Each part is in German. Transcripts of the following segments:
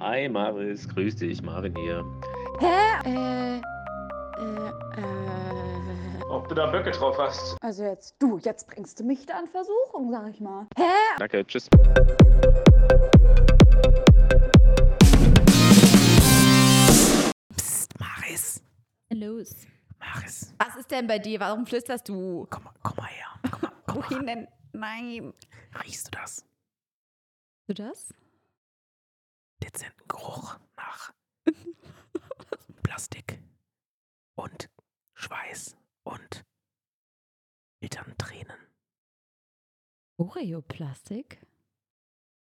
Hi Maris, grüß dich, Marvin hier. Hä? Äh, äh, äh. Ob du da Böcke drauf hast? Also jetzt, du, jetzt bringst du mich da in Versuchung, sag ich mal. Hä? Danke, tschüss. Psst, Maris. Los. Maris. Was ist denn bei dir? Warum flüsterst du? Komm, mal- komm mal her. Komm mal, komm mal. Wohin denn? Nein. Riechst du das? Du das? Dezenten Geruch nach Plastik und Schweiß und Elterntränen. Oreo-Plastik?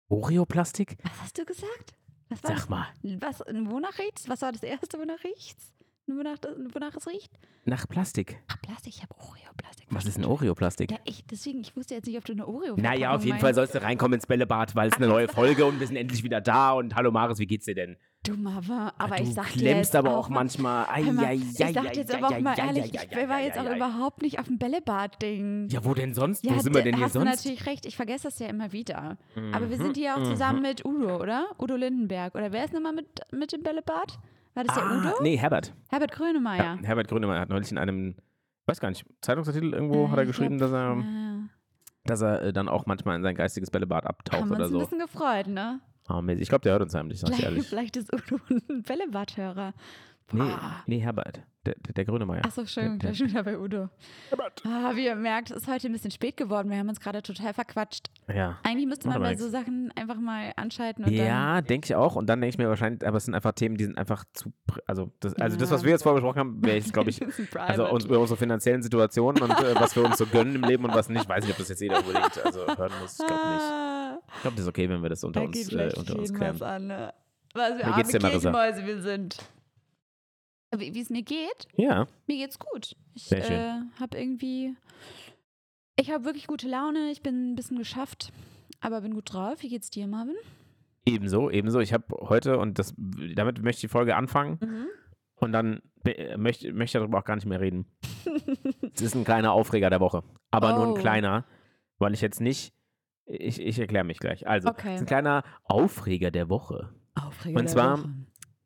Oreo-Plastik? Was hast du gesagt? Was war Sag mal, das? Was, wonach riecht's? Was war das Erste, wonach riecht's? Wonach, das- wonach es riecht? nach Plastik. Ach, Plastik. Ich habe Oreo-Plastik. Was ist ein. Oreo-Plastik? Ja, ich, deswegen, ich wusste jetzt nicht, ob du eine oreo Naja, auf jeden Fall sollst du reinkommen ins Bällebad, weil es eine neue Folge und wir sind endlich wieder da. Und hallo Maris, wie geht's dir denn? Du aber, aber du ich sag dir klemmst jetzt aber auch auch mal, manchmal. Mal, ich sag jetzt ei, aber auch mal ehrlich, ich war jetzt auch überhaupt nicht auf dem Bällebad-Ding. Ja, wo denn sonst? Wo sind wir denn hier hast du sonst? natürlich recht, ich vergesse das ja immer wieder. Aber wir Mhm, sind hier auch zusammen mit Udo, oder? Udo Lindenberg. Oder wer ist nochmal mit, mit dem Bällebad? War das der Ah, Udo? nee, Herbert. Herbert Grönemeyer. Ja, Herbert Grönemeyer hat neulich in einem, weiß gar nicht, Zeitungsartikel irgendwo Äh, hat er ich geschrieben, glaub, dass er, ja. dass er äh, dann auch manchmal in sein geistiges Bällebad abtaucht Haben wir oder uns ein so. bisschen gefreut, ne? Mäßig. ich glaube, der hört uns heimlich, sag ich Vielleicht, ehrlich. vielleicht ist Udo ein Bällebadhörer. Nee, Boah. nee, Herbert. Der, der, der Grönemeyer. Ach so, schön, Der- gleich schon wieder bei Udo. Herbert. Ah, wie ihr merkt, es ist heute ein bisschen spät geworden. Wir haben uns gerade total verquatscht. Ja. Eigentlich müsste man bei nix. so Sachen einfach mal anschalten und Ja, denke ich auch. Und dann denke ich mir wahrscheinlich, aber es sind einfach Themen, die sind einfach zu. Also das, also das Ja. was wir jetzt vorher besprochen haben, wäre ich, glaube ich, also uns, über unsere finanziellen Situationen und äh, was wir uns so gönnen im Leben und was nicht. Weiß nicht, ob das jetzt jeder unbedingt also hören muss. Ich glaube nicht. Ich glaube, das ist okay, wenn wir das unter da uns, geht äh, unter uns klären. was an. Ne? Was wir Wie arme Marissa? Kirchenmäuse wir sind. Wie es mir geht? Ja. Mir geht's gut. Ich äh, habe irgendwie. Ich habe wirklich gute Laune. Ich bin ein bisschen geschafft, aber bin gut drauf. Wie geht's dir, Marvin? Ebenso, ebenso. Ich habe heute, und das, damit möchte ich die Folge anfangen Mhm. und dann äh, möchte, möchte ich darüber auch gar nicht mehr reden. Es ist ein kleiner Aufreger der Woche. Aber nur Oh. ein kleiner, weil ich jetzt nicht. Ich, ich erkläre mich gleich. Also, es Okay. ist ein kleiner Aufreger der Woche. Aufreger Und der zwar- Woche.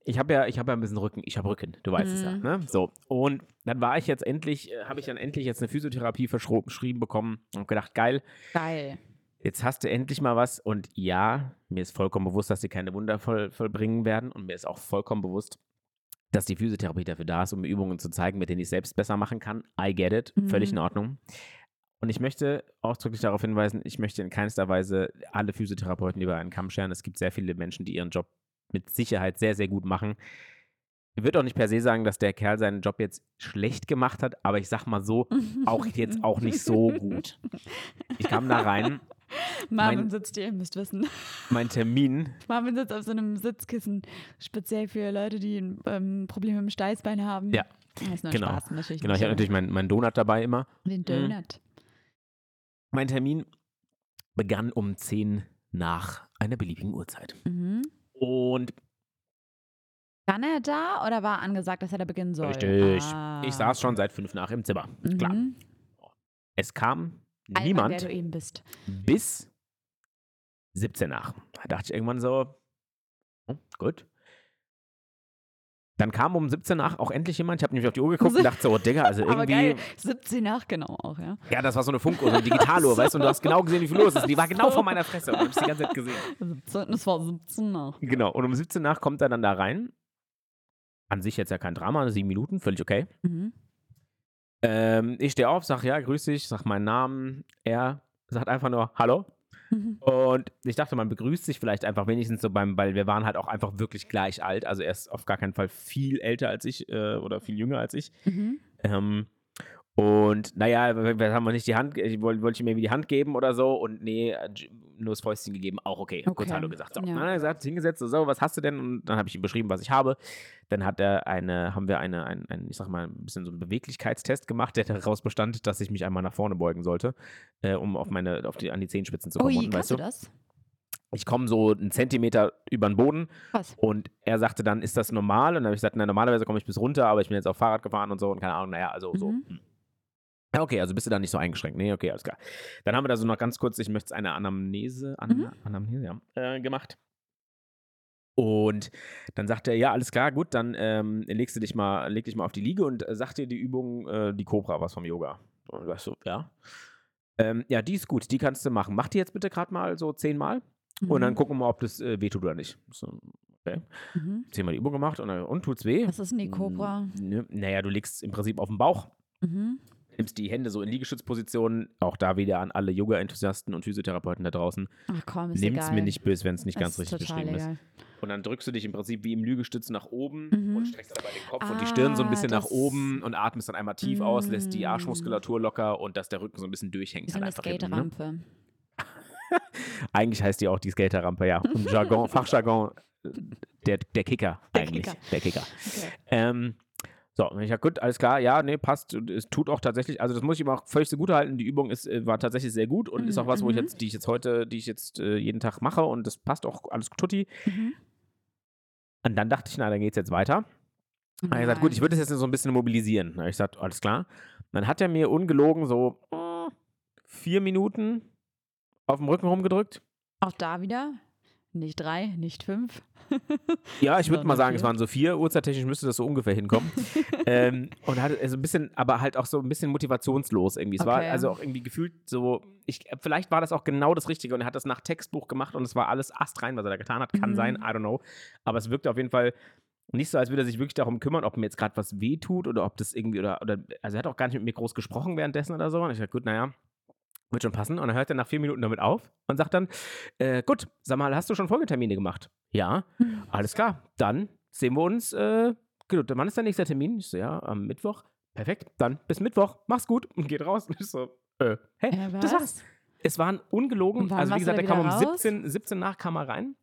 Ich habe ja, ich habe ja ein bisschen Rücken. Ich habe Rücken, du weißt es ja. Mhm. Ne? So. Und dann war ich jetzt endlich, äh, habe ich dann endlich jetzt eine Physiotherapie verschrieben bekommen und gedacht, geil, Geil. jetzt hast du endlich mal was. Und ja, mir ist vollkommen bewusst, dass sie keine Wunder voll, vollbringen werden. Und mir ist auch vollkommen bewusst, dass die Physiotherapie dafür da ist, um Übungen zu zeigen, mit denen ich selbst besser machen kann. I get it. Völlig Mhm. in Ordnung. Und ich möchte ausdrücklich darauf hinweisen, ich möchte in keinster Weise alle Physiotherapeuten über einen Kamm scheren. Es gibt sehr viele Menschen, die ihren Job mit Sicherheit sehr, sehr gut machen. Ich würde auch nicht per se sagen, dass der Kerl seinen Job jetzt schlecht gemacht hat, aber ich sag mal so, auch jetzt auch nicht so gut. Ich kam da rein, Marvin Mein- sitzt hier, ihr müsst wissen. mein Termin, Marvin sitzt auf so einem Sitzkissen, speziell für Leute, die ähm, Problem mit dem Steißbein haben. Ja, Das ist genau. Spaß, natürlich. genau, ich habe natürlich meinen mein Donut dabei immer. Den Donut. Mein Termin begann um 10 nach einer beliebigen Uhrzeit. Mhm. Und War er da oder war angesagt, dass er da beginnen soll? richtig, Ah. ich saß schon seit fünf nach im Zimmer. Klar. Mhm. Es kam Alter, niemand Wer du eben bist. bis 17 nach. Da dachte ich irgendwann so, oh, gut. Dann kam um 17 nach auch endlich jemand. Ich habe nämlich auf die Uhr geguckt und dachte so, oh, Digga, also Aber irgendwie. geil, 17 nach genau auch, ja. Ja, das war so eine Funkuhr, so eine Digitaluhr, weißt du, und du hast genau gesehen, wie viel los ist. Die war genau vor meiner Fresse und ich habe die ganze Zeit gesehen. 17, das war 17 nach. Genau, und um 17 nach kommt er dann da rein. An sich jetzt ja kein Drama, sieben Minuten, völlig okay. Mhm. Ähm, ich stehe auf, sag ja, grüß dich, sag meinen Namen. Er sagt einfach nur Hallo. Mhm. Und ich dachte, man begrüßt sich vielleicht einfach wenigstens so beim, weil wir waren halt auch einfach wirklich gleich alt. Also er ist auf gar keinen Fall viel älter als ich äh, oder viel jünger als ich. Mhm. Ähm, und naja, wir, haben wir nicht die Hand, wollte wollte ich ihm irgendwie die Hand geben oder so und nee, nur das Fäustchen gegeben, auch okay. Kurz Okay. Hallo gesagt. So. Ja. Dann hat er gesagt, hingesetzt, so, so, was hast du denn? Und dann habe ich ihm beschrieben, was ich habe. Dann hat er eine, haben wir eine, ein, ein, ich sag mal, ein bisschen so einen Beweglichkeitstest gemacht, der daraus bestand, dass ich mich einmal nach vorne beugen sollte, äh, um auf meine, auf die, an die Zehenspitzen zu kommen. Ui, kannst weißt du das? ich komme so einen Zentimeter über den Boden Was? und er sagte dann, ist das normal? Und dann habe ich gesagt, na, normalerweise komme ich bis runter, aber ich bin jetzt auf Fahrrad gefahren und so und keine Ahnung, naja, also so. Mhm. hm. Ja, okay, also bist du da nicht so eingeschränkt. Nee, okay, alles klar. Dann haben wir da so noch ganz kurz, ich möchte eine Anamnese, Ana, Mhm. Anamnese, ja, äh, gemacht. Und dann sagt er, ja, alles klar, gut, dann ähm, legst du dich mal, leg dich mal auf die Liege und äh, sag dir die Übung, äh, die Cobra, was vom Yoga. Und du so, ja. Ähm, ja, die ist gut, die kannst du machen. Mach die jetzt bitte gerade mal so zehnmal und dann Mhm. gucken wir mal, ob das äh, wehtut oder nicht. So, okay. Mhm. Zehnmal die Übung gemacht und, dann, und tut's weh? Was ist denn die Cobra? N- Naja, du liegst im Prinzip auf dem Bauch, Mhm. Nimmst die Hände so in Liegestützposition, auch da wieder an alle Yoga-Enthusiasten und Physiotherapeuten da draußen. Ach komm, ist Nimm's egal. mir nicht böse, wenn es nicht Das ganz ist richtig beschrieben ist. Und dann drückst du dich im Prinzip wie im Liegestütz nach oben Mhm. und streckst dabei den Kopf und die Stirn so ein Ah, bisschen nach oben und atmest dann einmal tief aus, lässt die Mm. Arschmuskulatur locker und dass der Rücken so ein bisschen durchhängt. So eine halt hinten, ne? Skaterampe. Eigentlich heißt die auch die Skaterrampe, ja. Im Jargon, Fachjargon, der, der Kicker Der eigentlich. Kicker. Der Kicker. Okay. Ähm, so, und ich sag, gut, alles klar, ja, nee, passt. Und Es tut auch tatsächlich, also das muss ich ihm auch völlig so gut halten. Die Übung ist, äh, war tatsächlich sehr gut und ist auch was, wo ich Mhm. jetzt, die ich jetzt heute, die ich jetzt äh, jeden Tag mache und das passt auch alles tutti. Mhm. Und dann dachte ich, na, dann geht's jetzt weiter. Dann habe ich gesagt, gut, ich würde das jetzt so ein bisschen mobilisieren. Dann habe ich gesagt, alles klar. Dann hat er mir ungelogen so äh, vier Minuten auf dem Rücken rumgedrückt. Auch da wieder. Nicht drei, nicht fünf. Ja, ich würde mal sagen, es vier. waren so vier. Uhrzeittechnisch müsste das so ungefähr hinkommen. ähm, und hatte also ein bisschen, aber halt auch so ein bisschen motivationslos irgendwie. Es war Okay. also auch irgendwie gefühlt so, ich, vielleicht war das auch genau das Richtige und er hat das nach Textbuch gemacht und es war alles astrein, was er da getan hat. Kann Mhm. sein, I don't know. Aber es wirkte auf jeden Fall nicht so, als würde er sich wirklich darum kümmern, ob mir jetzt gerade was wehtut oder ob das irgendwie oder, oder, also er hat auch gar nicht mit mir groß gesprochen währenddessen oder so. Und ich dachte, gut, naja, wird schon passen. Und dann hört er nach vier Minuten damit auf und sagt dann, äh, gut, sag mal, hast du schon Folgetermine gemacht? Ja. Alles klar, dann sehen wir uns. Äh, gut, wann ist der nächste Termin? Ich so, ja, am Mittwoch. Perfekt, dann bis Mittwoch. Mach's gut und geht raus. Und ich so, äh, hä? Äh, das war's. Es waren ungelogen. Also, wie gesagt, da er kam um raus? 17, 17 nach kam er rein.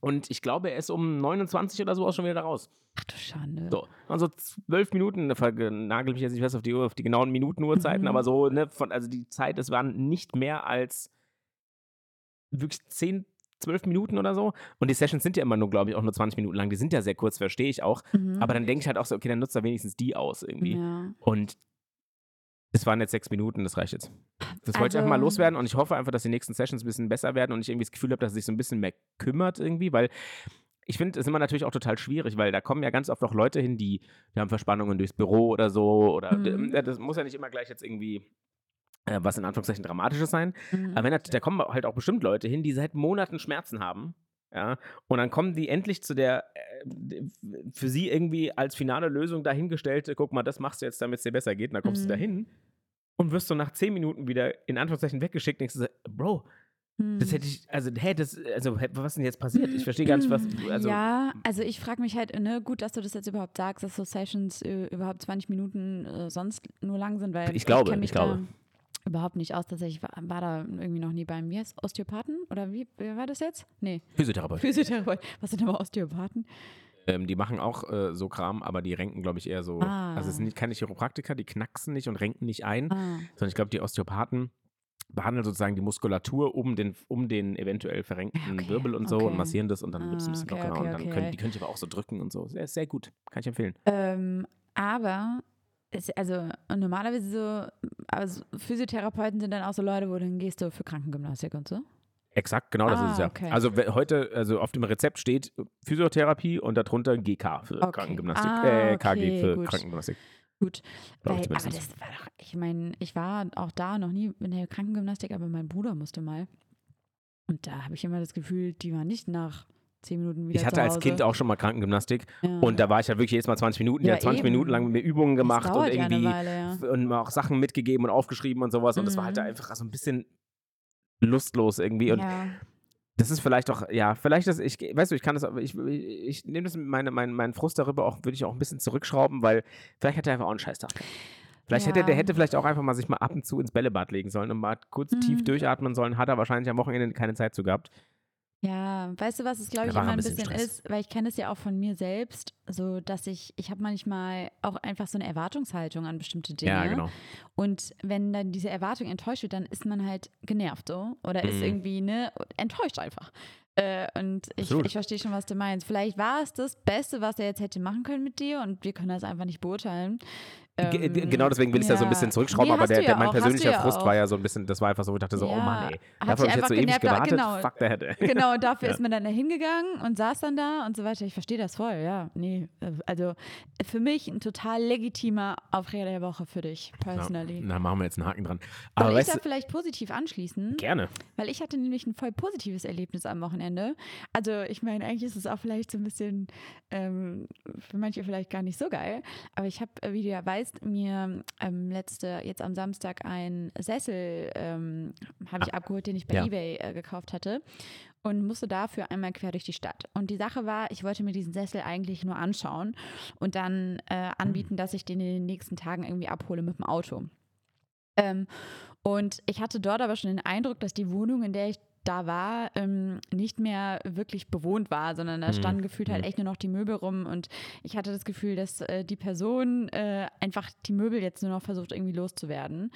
Und ich glaube, er ist um 29 oder so auch schon wieder da raus. Ach du Schande. So, also zwölf Minuten, da nagel mich jetzt nicht fest auf die, Uhr, auf die genauen Minutenuhrzeiten, Mhm. aber so, ne, von, also die Zeit, es waren nicht mehr als wirklich zehn, zwölf Minuten oder so. Und die Sessions sind ja immer nur, glaube ich, auch nur 20 Minuten lang. Die sind ja sehr kurz, verstehe ich auch. Mhm. Aber dann denke ich halt auch so, okay, dann nutzt er wenigstens die aus irgendwie. Ja. Und es waren jetzt sechs Minuten, das reicht jetzt. Das wollte ich einfach mal Also- loswerden und ich hoffe einfach, dass die nächsten Sessions ein bisschen besser werden und ich irgendwie das Gefühl habe, dass er sich so ein bisschen mehr kümmert irgendwie, weil ich finde, es ist immer natürlich auch total schwierig, weil da kommen ja ganz oft auch Leute hin, die, die haben Verspannungen durchs Büro oder so oder Mhm. das muss ja nicht immer gleich jetzt irgendwie äh, was in Anführungszeichen Dramatisches sein. Mhm. Aber wenn, da- da kommen halt auch bestimmt Leute hin, die seit Monaten Schmerzen haben. Ja, und dann kommen die endlich zu der äh, für sie irgendwie als finale Lösung dahingestellte, guck mal, das machst du jetzt, damit es dir besser geht. Und dann kommst Mhm. du dahin und wirst du nach zehn Minuten wieder in Anführungszeichen weggeschickt. Denkst du, so, Bro, das Mhm. hätte ich, also, hä, das, also, was ist denn jetzt passiert? Ich verstehe gar nicht, was, also, ja, also ich frage mich halt, ne, gut, dass du das jetzt überhaupt sagst, dass so Sessions äh, überhaupt 20 Minuten äh, sonst nur lang sind, weil Ich glaube, mich ich glaube. Da überhaupt nicht aus. Tatsächlich war, war da irgendwie noch nie beim, wie heißt Osteopathen? Oder wie, wer war das jetzt? Nee, Physiotherapeut. Physiotherapeut. Was sind aber Osteopathen? Ähm, die machen auch äh, so Kram, aber die renken, glaube ich, eher so. Ah. Also es sind nicht, keine Chiropraktiker, die knacksen nicht und renken nicht ein, Ah, sondern ich glaube, die Osteopathen behandeln sozusagen die Muskulatur um den, um den eventuell verrenkten Okay, Wirbel und so okay. und massieren das und dann wird es ein Ah, bisschen okay, lockerer und dann können die können ich aber auch so drücken und so. Sehr, sehr gut. Kann ich empfehlen. ähm, aber also normalerweise so, also Physiotherapeuten sind dann auch so Leute, wo dann gehst du für Krankengymnastik und so. Exakt, genau das Ah, ist es ja. okay. Also heute, also auf dem Rezept steht Physiotherapie und darunter GK für Okay. Krankengymnastik. Ah, äh, KG okay, für gut. Krankengymnastik. Gut. Weil, aber das war doch, ich meine, ich war auch da noch nie in der Krankengymnastik, aber mein Bruder musste mal. Und da habe ich immer das Gefühl, die war nicht nach zehn Minuten wieder Ich hatte als. Kind auch schon mal Krankengymnastik ja. und da war ich halt wirklich jedes Mal 20 Minuten. Die Ja, hat 20 eben. Minuten lang mit mir Übungen gemacht und irgendwie Weile, ja. und auch Sachen mitgegeben und aufgeschrieben und sowas. Und das war halt da Mhm. einfach so ein bisschen lustlos irgendwie. Und ja. das ist vielleicht auch, ja, vielleicht ist, ich, weißt du, ich kann das, aber ich, ich, nehme das, meine, mein, meinen Frust darüber auch, würde ich auch ein bisschen zurückschrauben, weil vielleicht hätte er einfach auch einen Scheißtag. Vielleicht hätte Ja. der hätte vielleicht auch einfach mal sich mal ab und zu ins Bällebad legen sollen und mal kurz tief Mhm. durchatmen sollen. Hat er wahrscheinlich am Wochenende keine Zeit zu gehabt. Ja, weißt du, was es, glaube ich, er immer ein bisschen bisschen ist, weil ich kenne es ja auch von mir selbst, so dass ich, ich habe manchmal auch einfach so eine Erwartungshaltung an bestimmte Dinge. Ja, genau. Und wenn dann diese Erwartung enttäuscht wird, dann ist man halt genervt so oder ist Mhm. irgendwie, ne, enttäuscht einfach. Äh, und ich, ich verstehe schon, was du meinst. Vielleicht war es das Beste, was er jetzt hätte machen können mit dir und wir können das einfach nicht beurteilen. Ähm, genau deswegen will ich da so ein ja. bisschen zurückschrauben, Nee, aber der, der, ja mein auch, persönlicher ja Frust auch. war ja so ein bisschen, das war einfach so, ich dachte so, oh Ja. Mann, ey. Hat Dafür habe ich jetzt so ewig genervt, gewartet. genau. Fuck, der hätte. Genau, und dafür Ja. ist man dann da hingegangen und saß dann da und so weiter. Ich verstehe das voll, ja. Nee, äh, also für mich ein total legitimer Aufreger der Woche für dich, personally. Na, machen wir jetzt einen Haken dran. Aber Soll ich da vielleicht positiv anschließen? gerne. Weil ich hatte nämlich ein voll positives Erlebnis am Wochenende. Also ich meine, eigentlich ist es auch vielleicht so ein bisschen ähm, für manche vielleicht gar nicht so geil. Aber ich habe, äh, wie du ja weißt, mir ähm, letzte, jetzt am Samstag einen Sessel ähm, habe ich abgeholt, den ich bei Ja. Ebay äh, gekauft hatte. Und musste dafür einmal quer durch die Stadt. Und die Sache war, ich wollte mir diesen Sessel eigentlich nur anschauen und dann äh, anbieten, dass ich den in den nächsten Tagen irgendwie abhole mit dem Auto. Ähm, und ich hatte dort aber schon den Eindruck, dass die Wohnung, in der ich da war, ähm, nicht mehr wirklich bewohnt war, sondern da Mhm. standen gefühlt halt Mhm. echt nur noch die Möbel rum und ich hatte das Gefühl, dass äh, die Person äh, einfach die Möbel jetzt nur noch versucht irgendwie loszuwerden.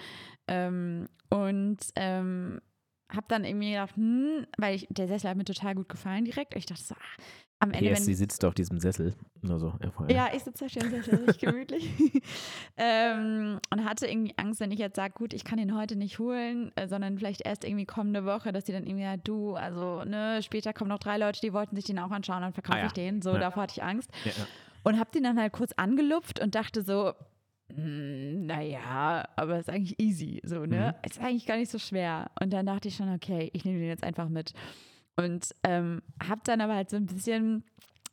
Ähm, und ähm, habe dann irgendwie gedacht, hm, weil ich, der Sessel hat mir total gut gefallen direkt. Und ich dachte so, ah, am Ende, PS, sie sitzt auf diesem Sessel. Nur so, FYI. ja, ich sitze da schon sehr, sehr richtig gemütlich. ähm, und hatte irgendwie Angst, wenn ich jetzt sage, gut, ich kann ihn heute nicht holen, äh, sondern vielleicht erst irgendwie kommende Woche, dass die dann irgendwie, ja, du, also, ne, später kommen noch drei Leute, die wollten sich den auch anschauen, dann verkaufe Ah, ja. ich den. So, Ja. davor hatte ich Angst. Ja. Und hab den dann halt kurz angelupft und dachte so, "Hm, naja, aber ist eigentlich easy, so, ne? Mhm. Ist eigentlich gar nicht so schwer. Und dann dachte ich schon, okay, ich nehme den jetzt einfach mit. Und ähm, hab dann aber halt so ein bisschen,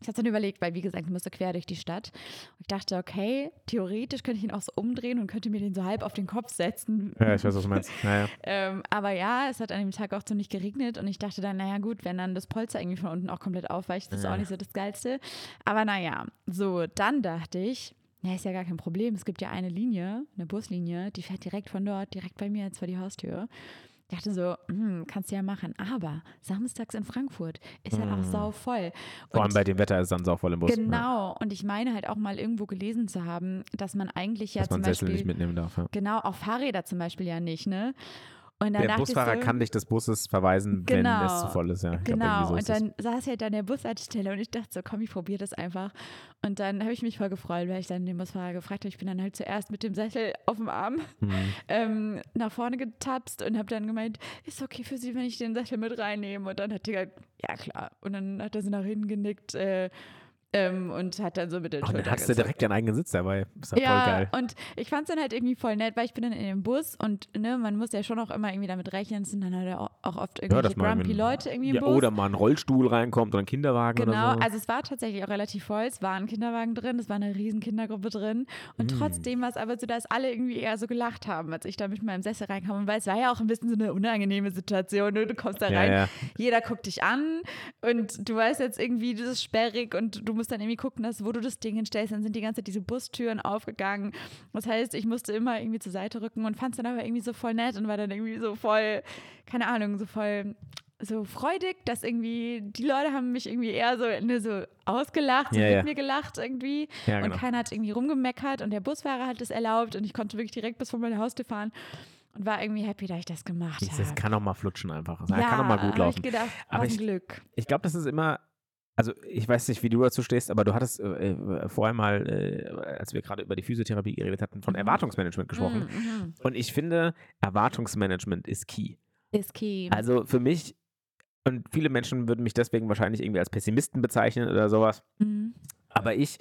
ich habe dann überlegt, weil wie gesagt, ich musste quer durch die Stadt. Und ich dachte, okay, theoretisch könnte ich ihn auch so umdrehen und könnte mir den so halb auf den Kopf setzen. ja, ich weiß, was du meinst. Naja. Ähm, aber ja, es hat an dem Tag auch ziemlich geregnet und ich dachte dann, naja gut, wenn dann das Polster irgendwie von unten auch komplett aufweicht, ist Ja. auch nicht so das Geilste. Aber naja, so, dann dachte ich, na, ist ja gar kein Problem. Es gibt ja eine Linie, eine Buslinie, die fährt direkt von dort, direkt bei mir jetzt vor die Haustür. Ich dachte so, hm, kannst du ja machen. Aber samstags in Frankfurt ist halt auch Mm. sau voll. Vor allem Und- bei dem Wetter ist dann sauvoll im Bus. Ja, Genau. Und ich meine halt auch mal irgendwo gelesen zu haben, dass man eigentlich ja dass man zum Sessel Beispiel nicht mitnehmen darf. Ja. Genau, auch Fahrräder zum Beispiel ja nicht, ne? Dann Der Busfahrer so, kann dich des Busses verweisen, wenn Genau. es zu voll ist. Ja, Ich glaub, Genau, so und ist es. dann saß ich halt an der Bushaltestelle und ich dachte so, komm, ich probiere das einfach. Und dann habe ich mich voll gefreut, weil ich dann den Busfahrer gefragt habe. Ich bin dann halt zuerst mit dem Sessel auf dem Arm Mhm. ähm, nach vorne getapst und habe dann gemeint, ist okay für Sie, wenn ich den Sessel mit reinnehme? Und dann hat die gesagt, ja klar. Und dann hat er so nach hinten genickt äh, ähm, und hat dann so mit den dann Schultern hattest du gezuckt. direkt deinen eigenen Sitz dabei. Ist ja voll Ja, geil. und ich fand es dann halt irgendwie voll nett, weil ich bin dann in dem Bus und ne, man muss ja schon auch immer irgendwie damit rechnen, es sind dann halt auch oft irgendwelche mal grumpy Leute irgendwie im Ja, Bus. oder mal ein Rollstuhl reinkommt oder ein Kinderwagen Genau, oder so. also es war tatsächlich auch relativ voll. Es war ein Kinderwagen drin, es war eine riesen Kindergruppe drin. Und Mm. trotzdem war es aber so, dass alle irgendwie eher so gelacht haben, als ich da mit meinem Sessel reinkam. Und weil es war ja auch ein bisschen so eine unangenehme Situation. Ne? Du kommst da ja, rein, ja. jeder guckt dich an und du weißt jetzt irgendwie, das ist sperrig und du musst dann irgendwie gucken, dass, wo du das Ding hinstellst. Dann sind die ganze Zeit diese Bustüren aufgegangen. Das heißt, ich musste immer irgendwie zur Seite rücken und fand es dann aber irgendwie so voll nett und war dann irgendwie so voll, keine Ahnung, so voll so freudig, dass irgendwie die Leute haben mich irgendwie eher so, ne, so ausgelacht, so Ja, mit ja. mir gelacht irgendwie. ja, Und genau. keiner hat irgendwie rumgemeckert und der Busfahrer hat es erlaubt und ich konnte wirklich direkt bis vor meine Haustür fahren und war irgendwie happy, dass ich das gemacht habe. Das kann auch mal flutschen einfach. Das ja, kann auch mal gut laufen. Ich gedacht, Aber ich- Glück. Ich glaube, das ist immer, also ich weiß nicht, wie du dazu stehst, aber du hattest äh, äh, vorher mal, äh, als wir gerade über die Physiotherapie geredet hatten, von Mhm. Erwartungsmanagement gesprochen. Mhm, Und ich finde, Erwartungsmanagement ist key. mhm. Ist key. Also für mich, und viele Menschen würden mich deswegen wahrscheinlich irgendwie als Pessimisten bezeichnen oder sowas, Mhm. aber ich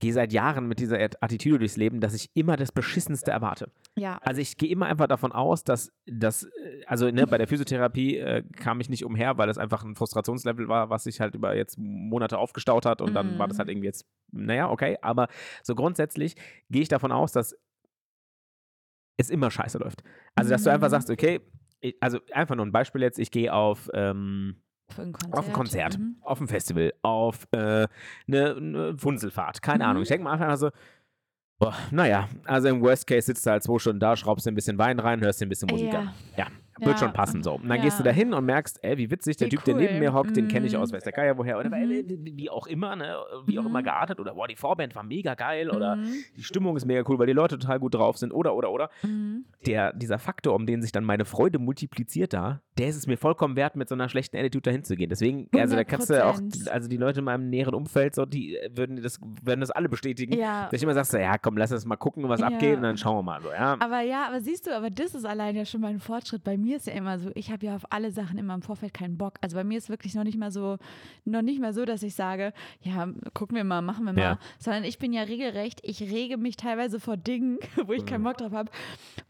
gehe seit Jahren mit dieser At- Attitüde durchs Leben, dass ich immer das Beschissenste erwarte. Ja. Also ich gehe immer einfach davon aus, dass das, äh, also ne, bei der Physiotherapie äh, kam ich nicht umher, weil das einfach ein Frustrationslevel war, was sich halt über jetzt Monate aufgestaut hat und dann war das Mhm. halt irgendwie jetzt, naja, okay, aber so grundsätzlich gehe ich davon aus, dass es immer scheiße läuft. Also dass du einfach Mhm. sagst, okay, ich, also einfach nur ein Beispiel jetzt, ich gehe auf, ähm, Konzert. auf ein Konzert, Mhm. auf ein Festival, auf eine äh, ne Funzelfahrt, keine Mhm. Ahnung. Ich denke mal einfach so, boah, naja, also im Worst Case sitzt du halt zwei Stunden da, schraubst dir ein bisschen Wein rein, hörst dir ein bisschen Musik Ja. an. Ja, Wird schon passen so. Und dann gehst du da hin und merkst, ey, wie witzig, der Wie Typ, der neben cool. mir hockt, den kenne ich Mhm. aus weiß der Geier woher. Oder Mhm. wie, auch immer, ne? Wie auch Mhm. immer geartet. Oder boah, die Vorband war mega geil. Oder Mhm. die Stimmung ist mega cool, weil die Leute total gut drauf sind. Oder, oder, oder. Mhm. Der, dieser Faktor, um den sich dann meine Freude multipliziert da, der ist es mir vollkommen wert, mit so einer schlechten Attitude dahin zu gehen. Deswegen, also da kannst du auch, 100%. also die Leute in meinem näheren Umfeld, so, die äh, würden das, würden das alle bestätigen. Ja. Dass ich immer sagst, ja, komm, lass uns mal gucken, was Ja. abgeht und dann schauen wir mal so, ja. Aber ja, aber siehst du, aber das ist allein ja schon mal ein Fortschritt. Bei mir ist ja immer so, ich habe ja auf alle Sachen immer im Vorfeld keinen Bock. Also bei mir ist wirklich noch nicht mal so, noch nicht mal so, dass ich sage, ja, gucken wir mal, machen wir mal. Ja. Sondern ich bin ja regelrecht, ich rege mich teilweise vor Dingen, wo ich keinen Bock drauf habe,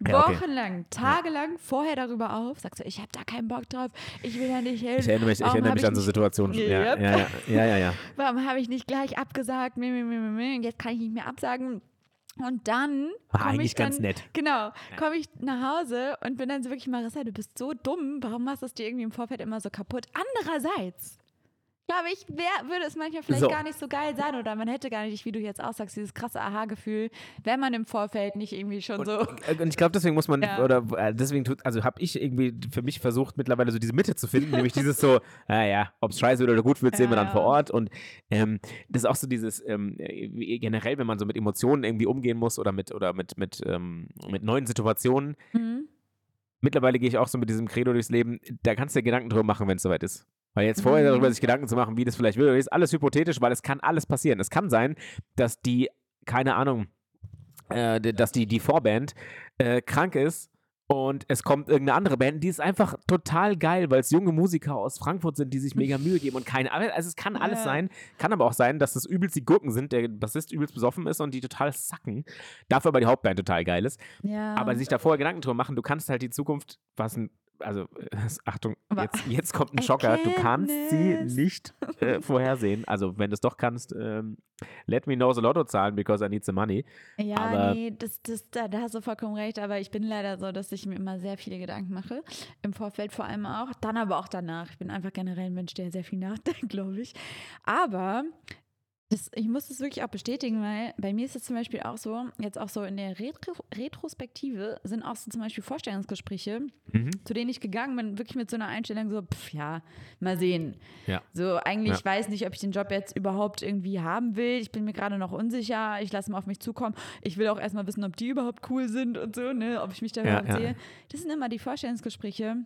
Mhm. Ja, okay. wochenlang, tagelang vorher darüber auf, sagst du, ich habe da keinen Bock drauf, ich will ja nicht helfen. Ich erinnere mich, ich erinnere mich ich an so Situationen. Ja, ja, ja, ja, ja. Warum habe ich nicht gleich abgesagt? Jetzt kann ich nicht mehr absagen. Und dann War eigentlich ich dann, ganz nett. Genau, komme ich nach Hause und bin dann so wirklich, Marissa, du bist so dumm. Warum machst du es dir irgendwie im Vorfeld immer so kaputt? Andererseits, glaube ich, wär, würde es manchmal vielleicht So. gar nicht so geil sein oder man hätte gar nicht, wie du jetzt auch sagst, dieses krasse Aha-Gefühl, wenn man im Vorfeld nicht irgendwie schon so. Und ich glaube, deswegen muss man, Ja. oder äh, deswegen tut, also habe ich irgendwie für mich versucht, mittlerweile so diese Mitte zu finden, nämlich dieses so, naja, ob es scheiße wird oder gut wird, sehen wir dann Ja. vor Ort. Und ähm, das ist auch so dieses, ähm, äh, generell, wenn man so mit Emotionen irgendwie umgehen muss oder mit, oder mit, mit, ähm, mit neuen Situationen, Mhm. mittlerweile gehe ich auch so mit diesem Credo durchs Leben, da kannst du dir Gedanken drüber machen, wenn es soweit ist. Weil jetzt vorher Mhm. darüber sich Gedanken zu machen, wie das vielleicht wird, ist alles hypothetisch, weil es kann alles passieren. Es kann sein, dass die, keine Ahnung, äh, dass die, die Vorband äh, krank ist und es kommt irgendeine andere Band, die ist einfach total geil, weil es junge Musiker aus Frankfurt sind, die sich mega Mühe geben und keine Ahnung. Also es kann alles sein, kann aber auch sein, dass das übelst die Gurken sind, der Bassist übelst besoffen ist und die total sacken. Dafür aber die Hauptband total geil ist. Ja. Aber sich da vorher Gedanken drüber machen, du kannst halt die Zukunft, was ein, also Achtung, jetzt, jetzt kommt ein Schocker, du kannst sie nicht äh, vorhersehen. Also wenn du es doch kannst, ähm, let me know the Lottozahlen because I need the money. Ja, Aber- nee, das, das, da, da hast du vollkommen recht, aber ich bin leider so, dass ich mir immer sehr viele Gedanken mache. Im Vorfeld vor allem auch, dann aber auch danach. Ich bin einfach generell ein Mensch, der sehr viel nachdenkt, glaube ich. Aber das, ich muss das wirklich auch bestätigen, weil bei mir ist es zum Beispiel auch so, jetzt auch so in der Retro Retrospektive sind auch so zum Beispiel Vorstellungsgespräche, Mhm. zu denen ich gegangen bin, wirklich mit so einer Einstellung so, pff, ja, mal sehen. Ja. So, eigentlich Ja. weiß nicht, ob ich den Job jetzt überhaupt irgendwie haben will. Ich bin mir gerade noch unsicher. Ich lasse mal auf mich zukommen. Ich will auch erstmal wissen, ob die überhaupt cool sind und so, ne, ob ich mich da Ja, überhaupt sehe. Das sind immer die Vorstellungsgespräche,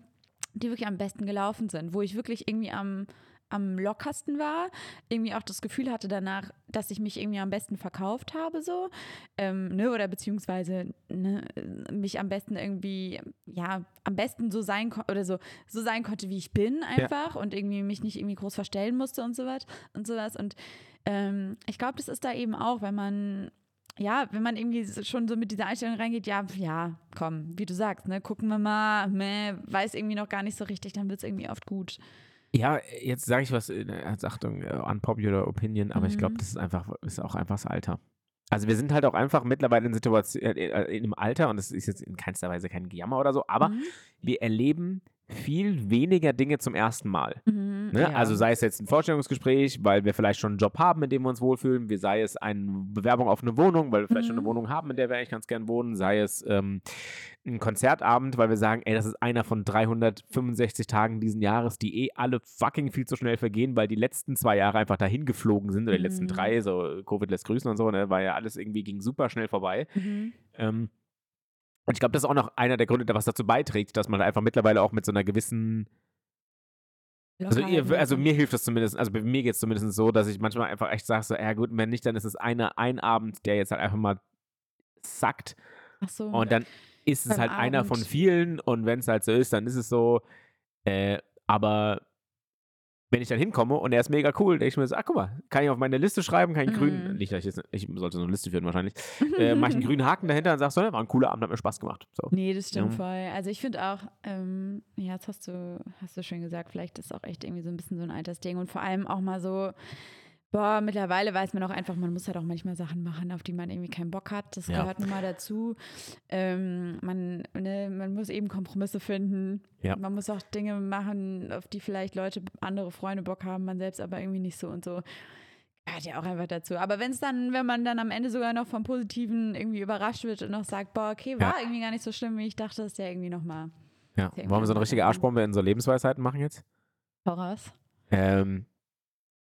die wirklich am besten gelaufen sind, wo ich wirklich irgendwie am am lockersten war, irgendwie auch das Gefühl hatte danach, dass ich mich irgendwie am besten verkauft habe, so, ähm, ne, oder beziehungsweise ne, mich am besten irgendwie, ja, am besten so sein konnte, oder so, so sein konnte, wie ich bin einfach und irgendwie mich nicht irgendwie groß verstellen musste und so was und sowas und ähm, ich glaube, das ist da eben auch, wenn man ja, wenn man irgendwie schon so mit dieser Einstellung reingeht, ja, ja, komm, wie du sagst, ne, gucken wir mal, meh, weiß irgendwie noch gar nicht so richtig, dann wird es irgendwie oft gut. Ja, jetzt sage ich was, äh, als Achtung, äh, unpopular opinion, aber ich glaube, Mhm. das ist einfach, ist auch einfach das Alter. Also wir sind halt auch einfach mittlerweile in Situation, äh, äh, in einem Alter, und das ist jetzt in keinster Weise kein Gejammer oder so, aber Mhm. wir erleben viel weniger Dinge zum ersten Mal. Mhm, Ne? ja. Also sei es jetzt ein Vorstellungsgespräch, weil wir vielleicht schon einen Job haben, in dem wir uns wohlfühlen, wie sei es eine Bewerbung auf eine Wohnung, weil wir vielleicht schon eine Mhm. Wohnung haben, in der wir eigentlich ganz gern wohnen, sei es ähm, ein Konzertabend, weil wir sagen, ey, das ist einer von 365 Tagen diesen Jahres, die eh alle fucking viel zu schnell vergehen, weil die letzten zwei Jahre einfach dahin geflogen sind, oder die letzten Mhm. drei, so Covid lässt grüßen und so, ne, war ja alles irgendwie, ging super schnell vorbei. Mhm. Ähm, und ich glaube, das ist auch noch einer der Gründe, der was dazu beiträgt, dass man einfach mittlerweile auch mit so einer gewissen also, ihr, also ne? mir hilft das zumindest, also bei mir geht es zumindest so, dass ich manchmal einfach echt sage, so, ja gut, wenn nicht, dann ist es eine, ein Abend, der jetzt halt einfach mal sackt Ach so. und dann ist es halt einer von Abend. vielen und wenn es halt so ist, dann ist es so, äh, aber wenn ich dann hinkomme und er ist mega cool, denke ich mir so, ach guck mal, kann ich auf meine Liste schreiben, kann ich einen grünen, Mhm. nicht, ich jetzt, ich sollte so eine Liste führen wahrscheinlich, äh, mache ich einen grünen Haken dahinter und sag so, ne, war ein cooler Abend, hat mir Spaß gemacht. So. Nee, das stimmt Ja. voll. Also ich finde auch, ähm, ja, das hast du, hast du schon gesagt, vielleicht ist auch echt irgendwie so ein bisschen so ein Altersding und vor allem auch mal so, boah, mittlerweile weiß man auch einfach, man muss halt auch manchmal Sachen machen, auf die man irgendwie keinen Bock hat. Das Ja. gehört nun mal dazu. Ähm, man, ne, man muss eben Kompromisse finden. Ja. Man muss auch Dinge machen, auf die vielleicht Leute, andere Freunde Bock haben, man selbst aber irgendwie nicht so und so. Gehört ja auch einfach dazu. Aber wenn es dann, wenn man dann am Ende sogar noch vom Positiven irgendwie überrascht wird und noch sagt, boah, okay, war irgendwie gar nicht so schlimm, wie ich dachte, ist ja irgendwie nochmal Ja. Wollen wir so eine richtige Arschbombe in so Lebensweisheiten machen jetzt? Voraus. Ähm,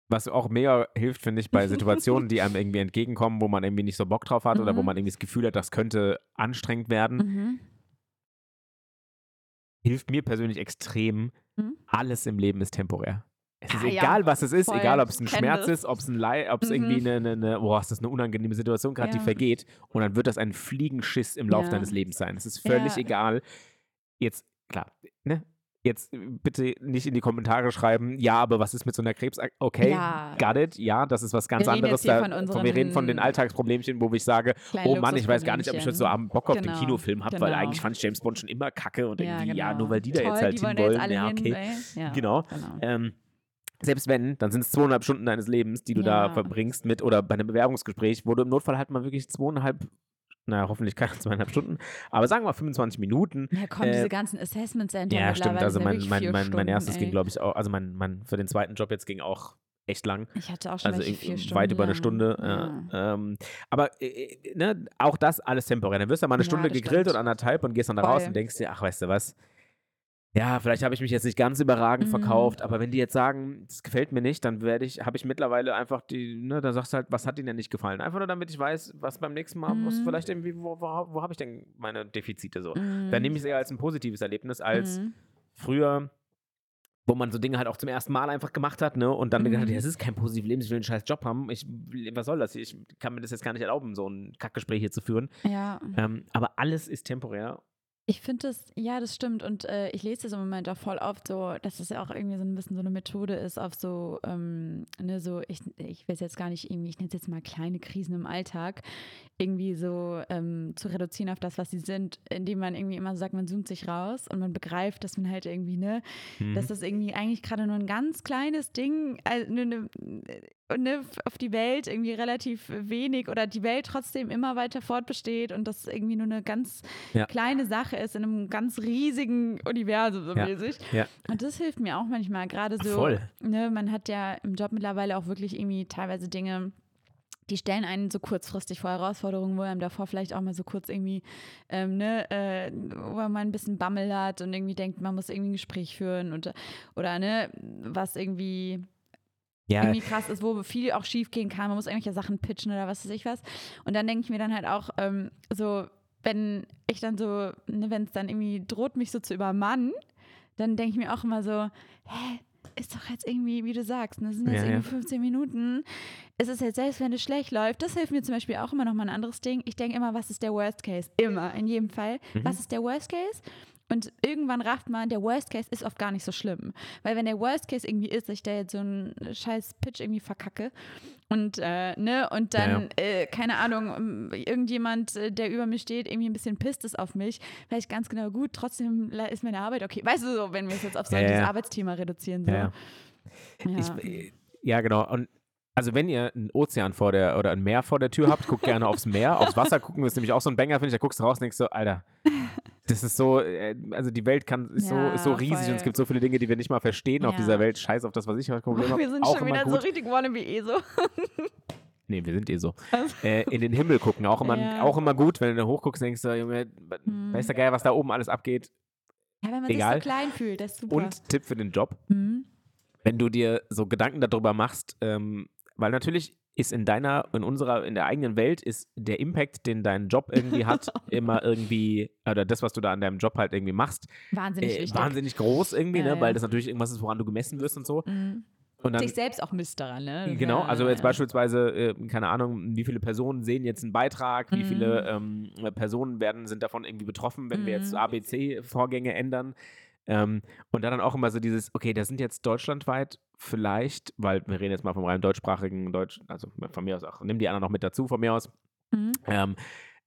was auch mega hilft, finde ich, bei Situationen, die einem irgendwie entgegenkommen, wo man irgendwie nicht so Bock drauf hat oder wo Mhm. man irgendwie das Gefühl hat, das könnte anstrengend werden, Mhm. hilft mir persönlich extrem. Mhm. Alles im Leben ist temporär. Es ist Ah, ja, egal, was es ist, egal, ob es ein Schmerz das. ist, ob es ein Leid, ob es Mhm. irgendwie eine, eine, eine, boah, ist das eine unangenehme Situation gerade, die Ja. vergeht und dann wird das ein Fliegenschiss im Lauf Ja. deines Lebens sein. Es ist völlig Ja. egal. Jetzt, klar, ne? Jetzt bitte nicht in die Kommentare schreiben, ja, aber was ist mit so einer Krebs? Okay, Ja. got it, ja, das ist was ganz Wir reden anderes. jetzt Da, von wir reden von den Alltagsproblemchen, wo ich sage, oh Mann, ich weiß gar nicht, ob ich heute so. Abend Bock auf den Genau, Kinofilm habe, weil genau. eigentlich fand ich James Bond schon immer kacke und Ja, irgendwie, ja, genau. nur weil die da jetzt Toll, halt wollen hin da jetzt wollen. alle Ja, hin, okay. ey. Ja, Genau. Ähm, selbst wenn, dann sind es zweieinhalb Stunden deines Lebens, die du da Ja. verbringst mit oder bei einem Bewerbungsgespräch, wo du im Notfall halt mal wirklich zweieinhalb, naja, hoffentlich keine zweieinhalb Stunden, aber sagen wir mal 25 Minuten. Ja, komm, Äh, diese ganzen Assessment Center Ja, stimmt. Also mein, mein, mein, mein Stunden, erstes ging, ey. glaube ich, auch, also mein, mein für den zweiten Job jetzt ging auch echt lang. Ich hatte auch schon Also vier Stunden weit über eine. Stunde. Ja. Ähm, aber äh, ne, auch das alles temporär. Dann wirst du mal eine Ja, Stunde gegrillt stimmt. oder anderthalb und gehst dann da raus und denkst dir, ach, weißt du was? Ja, vielleicht habe ich mich jetzt nicht ganz überragend Mhm. verkauft, aber wenn die jetzt sagen, das gefällt mir nicht, dann werde ich, habe ich mittlerweile einfach die, ne, da sagst du halt, was hat ihnen denn nicht gefallen? Einfach nur, damit ich weiß, was beim nächsten Mal muss, Mhm. vielleicht irgendwie, wo, wo, wo habe ich denn meine Defizite so? Mhm. Dann nehme ich es eher als ein positives Erlebnis, als Mhm. früher, wo man so Dinge halt auch zum ersten Mal einfach gemacht hat, ne? Und dann gedacht Mhm. ja, es ist kein positives Leben, ich will einen scheiß Job haben. Ich, was soll das? Ich kann mir das jetzt gar nicht erlauben, so ein Kackgespräch hier zu führen. Ja, Ähm, aber alles ist temporär. Ich finde das, ja, das stimmt. Und äh, ich lese das im Moment auch voll oft so, dass es ja auch irgendwie so ein bisschen so eine Methode ist, auf so, ähm, ne, so, ich, ich will es jetzt gar nicht irgendwie, ich nenne es jetzt mal kleine Krisen im Alltag, irgendwie so ähm, zu reduzieren auf das, was sie sind, indem man irgendwie immer so sagt, man zoomt sich raus und man begreift, dass man halt irgendwie, ne, Mhm. dass das irgendwie eigentlich gerade nur ein ganz kleines Ding, also ne, ne, ne, auf die Welt irgendwie relativ wenig oder die Welt trotzdem immer weiter fortbesteht und das irgendwie nur eine ganz Ja. kleine Sache ist in einem ganz riesigen Universum so Ja. mäßig. Ja. Und das hilft mir auch manchmal, gerade so, Voll. ne, man hat ja im Job mittlerweile auch wirklich irgendwie teilweise Dinge, die stellen einen so kurzfristig vor Herausforderungen, wo einem davor vielleicht auch mal so kurz irgendwie, ähm, ne, äh, wo man ein bisschen Bammel hat und irgendwie denkt, man muss irgendwie ein Gespräch führen und, oder, ne, was irgendwie Ja, irgendwie krass ist, wo viel auch schief gehen kann. Man muss irgendwelche Sachen pitchen oder was weiß ich was. Und dann denke ich mir dann halt auch ähm, so, wenn ich dann so, ne, wenn es dann irgendwie droht, mich so zu übermannen, dann denke ich mir auch immer so, hä, ist doch jetzt irgendwie, wie du sagst, ne, das sind jetzt Ja, ja. irgendwie 15 Minuten. Es ist jetzt selbst, wenn es schlecht läuft, das hilft mir zum Beispiel auch immer noch mal ein anderes Ding. Ich denke immer, was ist der Worst Case? Immer, in jedem Fall. Mhm. Was ist der Worst Case? Und irgendwann rafft man, der Worst Case ist oft gar nicht so schlimm. Weil wenn der Worst Case irgendwie ist, dass ich da jetzt so einen scheiß Pitch irgendwie verkacke und, äh, ne, und dann, Äh, keine Ahnung, irgendjemand, äh, der über mir steht, irgendwie ein bisschen pisst ist auf mich, weiß ich ganz genau, gut, trotzdem ist meine Arbeit okay. Weißt du so, wenn wir es jetzt auf so Ja, ja, dieses ja. Arbeitsthema reduzieren. So. ja, ja. Ja. Ich, äh, ja, genau. Und also wenn ihr einen Ozean vor der oder ein Meer vor der Tür habt, guckt gerne aufs Meer. Aufs Wasser gucken ist nämlich auch so ein Banger, finde ich. Da guckst du raus und denkst so, Alter, das ist so, äh, also die Welt kann, ist, so, Ja, ist so riesig voll. und es gibt so viele Dinge, die wir nicht mal verstehen auf Ja. dieser Welt. Scheiß auf das, was ich als Problem habe. wir sind auch schon wieder gut. so richtig wannabe eh so. Nee, wir sind eh so. äh, in den Himmel gucken, auch immer, Ja. auch immer gut, wenn du da hochguckst, denkst du, Junge, Hm. weiß der Geil, was da oben alles abgeht. Ja, wenn man Egal. sich so klein fühlt, das ist super. Und Tipp für den Job, Mhm. wenn du dir so Gedanken darüber machst, ähm, weil natürlich ist in deiner, in unserer, in der eigenen Welt ist der Impact, den dein Job irgendwie hat, immer irgendwie, oder das, was du da an deinem Job halt irgendwie machst, Wahnsinnig äh, wahnsinnig groß irgendwie, Ja, ne? ja. weil das natürlich irgendwas ist, woran du gemessen wirst und so. Mhm. Und dann, Sich selbst auch misst daran, ne? Genau, also jetzt beispielsweise, äh, keine Ahnung, wie viele Personen sehen jetzt einen Beitrag, wie viele Mhm. ähm, Personen werden, sind davon irgendwie betroffen, wenn wir jetzt Mhm. ABC-Vorgänge ändern. Ähm, und dann auch immer so dieses, okay, da sind jetzt deutschlandweit vielleicht, weil wir reden jetzt mal vom rein deutschsprachigen Deutsch, also von mir aus auch, nimm die anderen noch mit dazu, von mir aus, Mhm. ähm,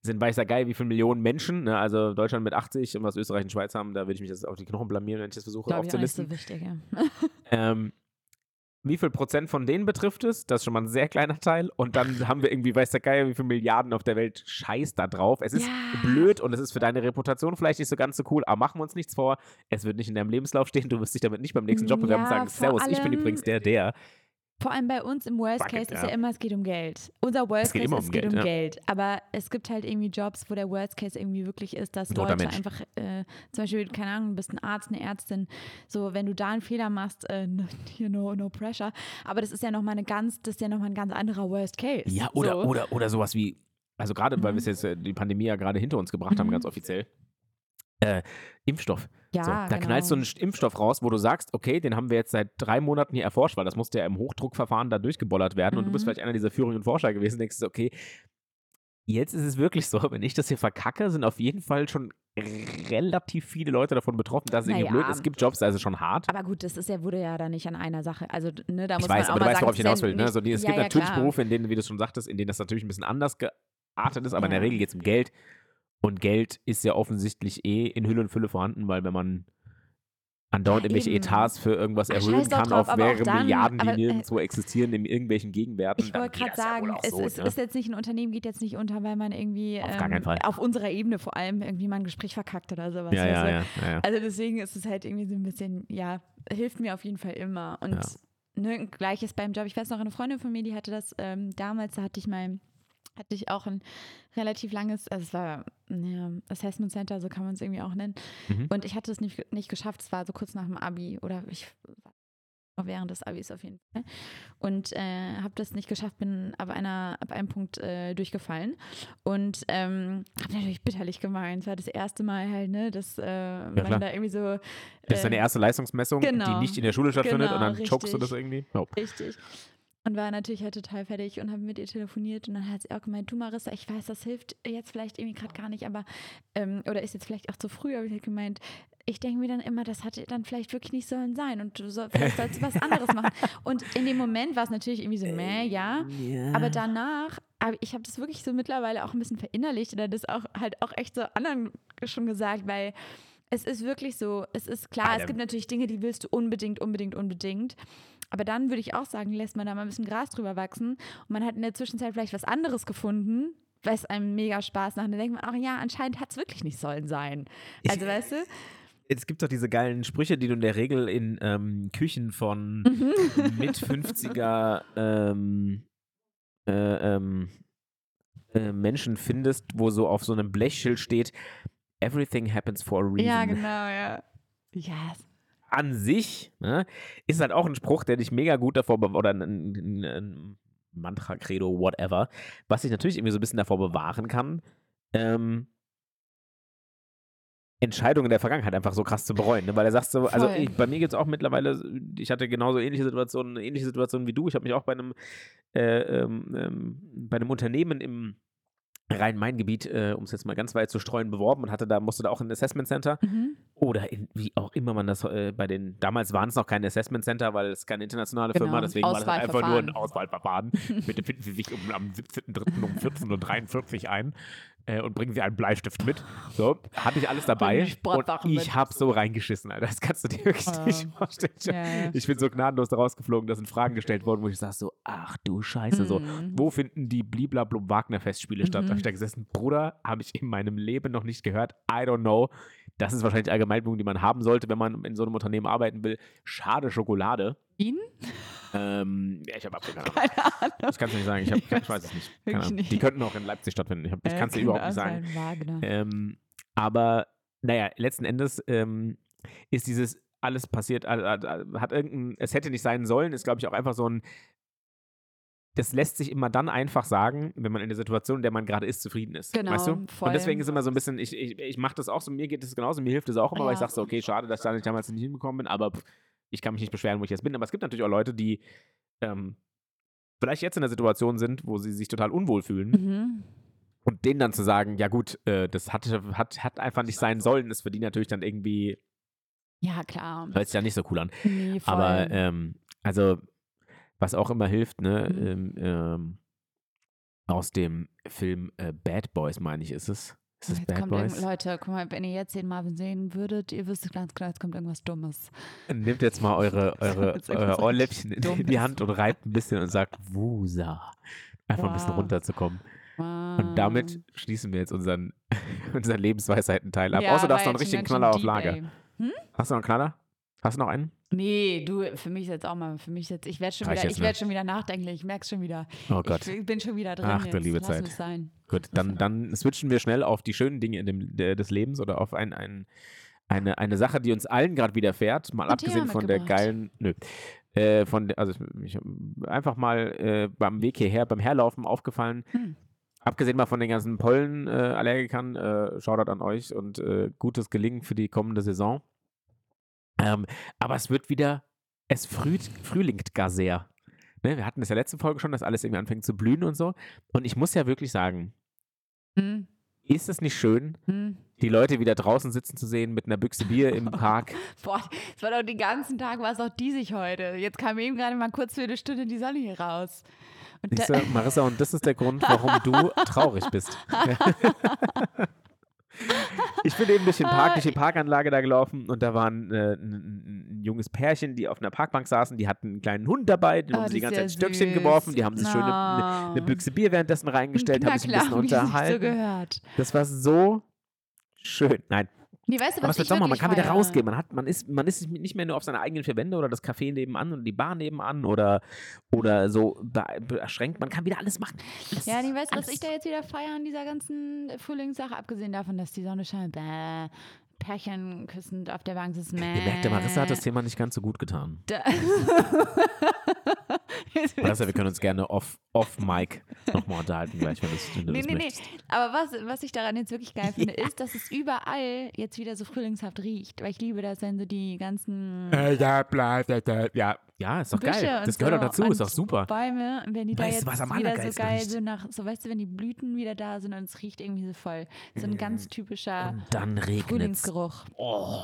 sind, weiß ja geil, wie viele Millionen Menschen, ne? also Deutschland mit 80 und was Österreich und Schweiz haben, da würde ich mich jetzt auf die Knochen blamieren, wenn ich das versuche Glaube ich auch nicht aufzulisten. so wichtig, ja. Ähm, wie viel Prozent von denen betrifft es? Das ist schon mal ein sehr kleiner Teil. Und dann haben wir irgendwie, weiß der Geier, wie viele Milliarden auf der Welt scheiß da drauf. Es ist Ja. blöd und es ist für deine Reputation vielleicht nicht so ganz so cool, aber machen wir uns nichts vor. Es wird nicht in deinem Lebenslauf stehen. Du wirst dich damit nicht beim nächsten Job bewerben und Ja, sagen, vor Servus, ich bin übrigens der, der. Vor allem bei uns im Worst Bucket, Case ist ja. immer, es geht um Geld. Unser Worst geht Case ist, um es geht Geld, um ja. Geld. Aber es gibt halt irgendwie Jobs, wo der Worst Case irgendwie wirklich ist, dass Leute Mensch. einfach, äh, zum Beispiel, keine Ahnung, du bist ein Arzt, eine Ärztin, so, wenn du da einen Fehler machst, äh, no, hier no, pressure. Aber das ist ja nochmal eine ganz, das ist ja nochmal ein ganz anderer Worst Case. Ja, oder, so. oder, oder sowas wie, also gerade weil Mhm. wir es jetzt äh, die Pandemie ja gerade hinter uns gebracht haben, Mhm. ganz offiziell. Äh, Impfstoff. Ja, so, da genau. knallst du einen Impfstoff raus, wo du sagst, okay, den haben wir jetzt seit drei Monaten hier erforscht, weil das musste ja im Hochdruckverfahren da durchgebollert werden und du bist Mhm. vielleicht einer dieser führenden Forscher gewesen, denkst du, okay, jetzt ist es wirklich so, wenn ich das hier verkacke, sind auf jeden Fall schon relativ viele Leute davon betroffen. Das ist irgendwie Naja. blöd. Es gibt Jobs, da ist es schon hart. Aber gut, das ist ja, wurde ja da nicht an einer Sache. Also, ne, da Ich muss weiß, man auch aber du mal weißt, worauf ich hinaus will. Ne? nicht- So, die, es ja, gibt ja, natürlich klar. Berufe, in denen, wie du schon sagtest, in denen das natürlich ein bisschen anders geartet ist, aber in der. Regel geht es um Geld. Und Geld ist ja offensichtlich eh in Hülle und Fülle vorhanden, weil wenn man andauernd Ja, irgendwelche eben. Etats für irgendwas Ach, erhöhen kann drauf, auf mehrere dann- Milliarden, die aber, äh, nirgendwo existieren, in irgendwelchen Gegenwerten. Ich wollte gerade ja sagen, auch es so, ist, ne? ist jetzt nicht ein Unternehmen, geht jetzt nicht unter, weil man irgendwie Auf ähm, auf unserer Ebene vor allem irgendwie mal ein Gespräch verkackt oder sowas. ja, ja, ja, ja, ja. Also deswegen ist es halt irgendwie so ein bisschen, ja, hilft mir auf jeden Fall immer. Und Ja. ne, gleiches beim Job. Ich weiß noch, eine Freundin von mir, die hatte das ähm, damals, da hatte ich mein, hatte ich auch ein relativ langes, also es war ja, Assessment Center, so kann man es irgendwie auch nennen. Mhm. Und ich hatte es nicht, nicht geschafft, es war so kurz nach dem Abi oder ich war während des Abis auf jeden Fall. Und äh, habe das nicht geschafft, bin ab, einer, ab einem Punkt äh, durchgefallen. Und ähm, habe natürlich bitterlich gemeint. Es war das erste Mal halt, ne, dass äh, klar. man da irgendwie so. Das ist deine äh, erste Leistungsmessung, die genau. nicht in der Schule stattfindet Genau, und dann chokst du richtig. das irgendwie. Oh. Richtig. Und war natürlich halt total fertig und habe mit ihr telefoniert und dann hat sie auch gemeint, du Marissa, ich weiß, das hilft jetzt vielleicht irgendwie gerade gar nicht, aber ähm, oder ist jetzt vielleicht auch zu früh, aber ich halt gemeint, ich denke mir dann immer, das hatte dann vielleicht wirklich nicht sollen sein und du soll, vielleicht sollst du was anderes machen. Und in dem Moment war es natürlich irgendwie so, meh, ja. Aber danach, aber ich habe das wirklich so mittlerweile auch ein bisschen verinnerlicht oder das auch halt auch echt so anderen schon gesagt, weil es ist wirklich so, es ist klar, Alter. es gibt natürlich Dinge, die willst du unbedingt, unbedingt, unbedingt. Aber dann würde ich auch sagen, lässt man da mal ein bisschen Gras drüber wachsen und man hat in der Zwischenzeit vielleicht was anderes gefunden, was einem mega Spaß macht. Und dann denkt man auch, ja, anscheinend hat es wirklich nicht sollen sein. Also, weißt du? Es gibt doch diese geilen Sprüche, die du in der Regel in ähm, Küchen von Mhm. mit 50er ähm, äh, ähm, äh, Menschen findest, wo so auf so einem Blechschild steht, Everything happens for a reason. Ja, genau, ja. Yes. An sich ne, ist halt auch ein Spruch, der dich mega gut davor oder ein, ein, ein Mantra, Credo, whatever, was dich natürlich irgendwie so ein bisschen davor bewahren kann, ähm, Entscheidungen der Vergangenheit einfach so krass zu bereuen. Ne? Weil er sagt so, also ich, bei mir gibt es auch mittlerweile, ich hatte genauso ähnliche Situationen, ähnliche Situation wie du. Ich habe mich auch bei einem, äh, ähm, ähm, bei einem Unternehmen im Rhein-Main-Gebiet, äh, um es jetzt mal ganz weit zu streuen, beworben und hatte da, musste da auch in ein Assessment Center Mhm. oder in, wie auch immer man das äh, bei den, damals waren es noch keine Assessment Center, weil es keine internationale Genau, Firma, deswegen war das einfach nur ein Auswahlverfahren. Auswahlverfahren. Bitte finden Sie sich um, am 17.03. um 14.43 Uhr ein äh, und bringen Sie einen Bleistift mit. So, hatte ich alles dabei Sportsachen und ich habe so reingeschissen, Alter. Das kannst du dir wirklich Ah. nicht vorstellen. Ich, ja. ich bin so gnadenlos da rausgeflogen, da sind Fragen gestellt worden, wo ich sage so, ach du Scheiße, so, Mhm. wo finden die Bliblablub Wagner Festspiele statt? Da habe ich Mhm. da gesessen, Bruder, habe ich in meinem Leben noch nicht gehört. I don't know. Das ist wahrscheinlich die Allgemeinbildung, die man haben sollte, wenn man in so einem Unternehmen arbeiten will. Schade Schokolade. Ihn? Ähm, ja, ich habe absolut keine Ahnung. Keine Ahnung. Ich kann es nicht sagen. Ich, hab, ich weiß es nicht. Nicht. Die könnten auch in Leipzig stattfinden. Ich, hab- ich Äh, kann es dir überhaupt nicht sagen. Ähm, aber naja, letzten Endes ähm, ist dieses alles passiert, hat irgendein, es hätte nicht sein sollen, ist glaube ich auch einfach so ein, das lässt sich immer dann einfach sagen, wenn man in der Situation, in der man gerade ist, zufrieden ist. Genau, weißt du? voll. Und deswegen ist immer so ein bisschen, ich, ich, ich mache das auch so, mir geht es genauso, mir hilft es auch immer, weil ich Ja. sage so, okay, schade, dass ich da nicht damals nicht hingekommen bin, aber pff, ich kann mich nicht beschweren, wo ich jetzt bin. Aber es gibt natürlich auch Leute, die ähm, vielleicht jetzt in der Situation sind, wo sie sich total unwohl fühlen. Mhm. Und denen dann zu sagen, ja gut, äh, das hat, hat, hat einfach nicht sein sollen, ist für die natürlich dann irgendwie, Ja, klar. hört sich ja nicht so cool an. Nee, voll. Aber ähm, also, was auch immer hilft, ne, Mhm. ähm, ähm, aus dem Film äh, Bad Boys, meine ich, ist es. Ist es Jetzt Bad Boys? Leute, guck mal, wenn ihr jetzt den Marvin sehen würdet, ihr wüsstet ganz genau, jetzt kommt irgendwas Dummes. Nehmt jetzt mal eure, eure, irgendwas Ohrläppchen in, in die Dummes. Hand und reibt ein bisschen und sagt Wusa. Einfach ein bisschen Wow. runterzukommen. Wow. Und damit schließen wir jetzt unseren, unseren Lebensweisheiten-Teil ab. Ja, Außer du hast noch einen richtigen Knaller auf Lager. Hm? Hast du noch einen Knaller? Hast du noch einen? Nee, du, für mich ist jetzt auch mal, für mich ist jetzt, ich werde schon wieder, ich werde schon wieder nachdenklich, ich merke es schon wieder. Oh Gott. Ich bin schon wieder drin. Ach, du jetzt. liebe Lass Zeit. es sein. Gut, dann, dann switchen wir schnell auf die schönen Dinge in dem, des Lebens oder auf ein, ein, eine, eine Sache, die uns allen gerade widerfährt, mal Ein abgesehen von der geilen, nö, äh, von, also ich, einfach mal äh, beim Weg hierher, beim Herlaufen aufgefallen, Hm. abgesehen mal von den ganzen Pollenallergikern, äh, Shoutout an euch und äh, gutes Gelingen für die kommende Saison. Ähm, aber es wird wieder, es früht, frühlingt gar sehr. Ne, wir hatten es ja letzte Folge schon, dass alles irgendwie anfängt zu blühen und so. Und ich muss ja wirklich sagen, Hm. ist es nicht schön, Hm. die Leute wieder draußen sitzen zu sehen mit einer Büchse Bier im Park? Boah, es war doch den ganzen Tag, war es auch diesig heute. Jetzt kam eben gerade mal kurz für eine Stunde die Sonne hier raus. Und Siehst du, Marissa, und das ist der Grund, warum du traurig bist. ich bin eben durch den Park, durch die Parkanlage da gelaufen und da waren äh, ein, ein, junges Pärchen, die auf einer Parkbank saßen, die hatten einen kleinen Hund dabei, den Oh, haben sie die ganze Zeit Stöckchen süß. geworfen, die haben sich schön eine, eine, eine. Büchse Bier währenddessen reingestellt, haben sich ein bisschen unterhalten. so gehört. das war so schön. Nein, Nee, weißt du, Aber was es wird ich Sommer, man kann wieder feiere? rausgehen. Man, hat, man, ist, man ist nicht mehr nur auf seine eigenen vier Wände oder das Café nebenan oder die Bar nebenan oder, oder so be- beschränkt. Man kann wieder alles machen. Alles, Ja, nee, weißt du, was ich da jetzt wieder feiere an dieser ganzen Frühlingssache, abgesehen davon, dass die Sonne scheint, bäh, Pärchen küssend auf der Bank sitzen, Ihr merkt, der Marissa hat das Thema nicht ganz so gut getan. Da- Marissa, wir können uns gerne off, off Mic nochmal unterhalten gleich, wenn, das, wenn du Nee, das nee, nee. möchtest. Aber was, was ich daran jetzt wirklich geil finde, ist, dass es überall jetzt wieder so frühlingshaft riecht. Weil ich liebe das, wenn so die ganzen ja, bla, bla, bla. ja, ja, ist doch Büsche geil. Das gehört so doch dazu, ist doch super. Bäume, wenn die da Weißt du, jetzt wieder so geil, riecht? so nach, so weißt du, wenn die Blüten wieder da sind und es riecht irgendwie so voll. So ein ganz typischer Und dann regnet's. Frühlingsgeruch. Oh,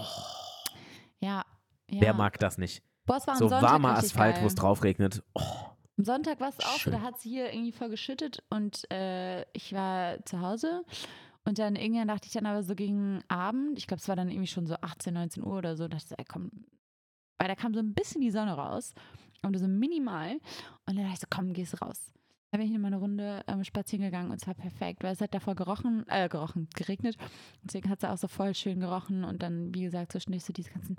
Ja. ja. wer mag das nicht? Boah, es war So Sonntag warmer Asphalt, wo es drauf regnet. Oh, Am Sonntag war es auch so, da hat es hier irgendwie voll geschüttet und äh, ich war zu Hause und dann irgendwann dachte ich dann aber so gegen Abend, ich glaube es war dann irgendwie schon so 18, 19 Uhr oder so, dachte ich so, ey, komm, weil da kam so ein bisschen die Sonne raus, aber so minimal und dann dachte ich so, komm, gehst raus. Da bin ich nochmal eine Runde ähm, spazieren gegangen und es war perfekt, weil es hat davor gerochen, äh, gerochen, geregnet. Deswegen hat es auch so voll schön gerochen und dann, wie gesagt, zwischendurch so diese ganzen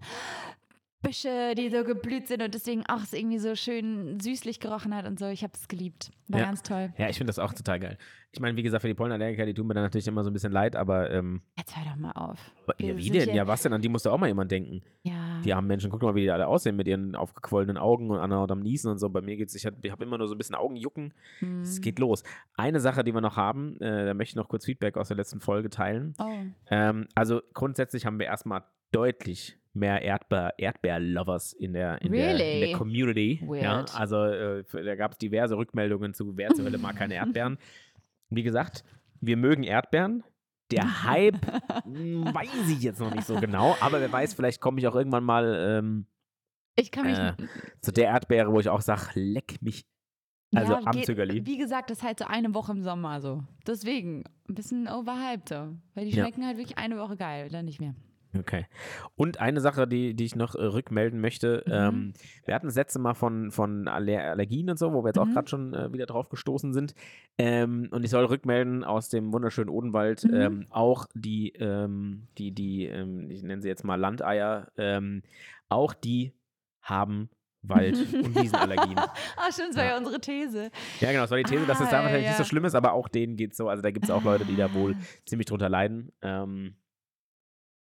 Büsche, die so geblüht sind und deswegen auch es irgendwie so schön süßlich gerochen hat und so. Ich habe es geliebt. War Ja. ganz toll. Ja, ich finde das auch total geil. Ich meine, wie gesagt, für die Pollenallergiker, die tun mir dann natürlich immer so ein bisschen leid, aber ähm, Jetzt hör doch mal auf. ja, wie denn? Ja, was denn? An die muss doch auch mal jemand denken. Ja. Die armen Menschen, guck mal, wie die alle aussehen mit ihren aufgequollenen Augen und andauernd am Niesen und so. Bei mir geht's, ich habe hab immer nur so ein bisschen Augenjucken. Hm. Es geht los. Eine Sache, die wir noch haben, äh, da möchte ich noch kurz Feedback aus der letzten Folge teilen. Oh. Ähm, also grundsätzlich haben wir erstmal deutlich mehr Erdbeer, Erdbeer-Lovers in der, in, der, in Really? der Community. Ja, Weird. also äh, da gab es diverse Rückmeldungen zu, wer zur Hölle mag keine Erdbeeren. Wie gesagt, wir mögen Erdbeeren. Der Hype weiß ich jetzt noch nicht so genau, aber wer weiß, vielleicht komme ich auch irgendwann mal ähm, Ich kann mich. Äh, zu der Erdbeere, wo ich auch sage, leck mich. Also ja, am geht- Zügerli. Wie gesagt, das ist halt so eine Woche im Sommer so. Deswegen ein bisschen overhyped so. Weil die Ja. schmecken halt wirklich eine Woche geil, dann nicht mehr. Okay. Und eine Sache, die, die ich noch äh, rückmelden möchte. Mhm. Ähm, wir hatten das letzte Mal von, von Aller Allergien und so, wo wir jetzt auch Mhm. gerade schon äh, wieder drauf gestoßen sind. Ähm, und ich soll rückmelden aus dem wunderschönen Odenwald Mhm. ähm, auch die, ähm, die, die ähm, ich nenne sie jetzt mal Landeier, ähm, auch die haben Wald- und Wiesenallergien. Ah, stimmt, das war Ja. ja unsere These. Ja, genau, das war die These, dass es Ah, da ja, wahrscheinlich nicht so ja. schlimm ist, aber auch denen geht es so. Also da gibt es auch Leute, die da wohl Ah. ziemlich drunter leiden. Ähm,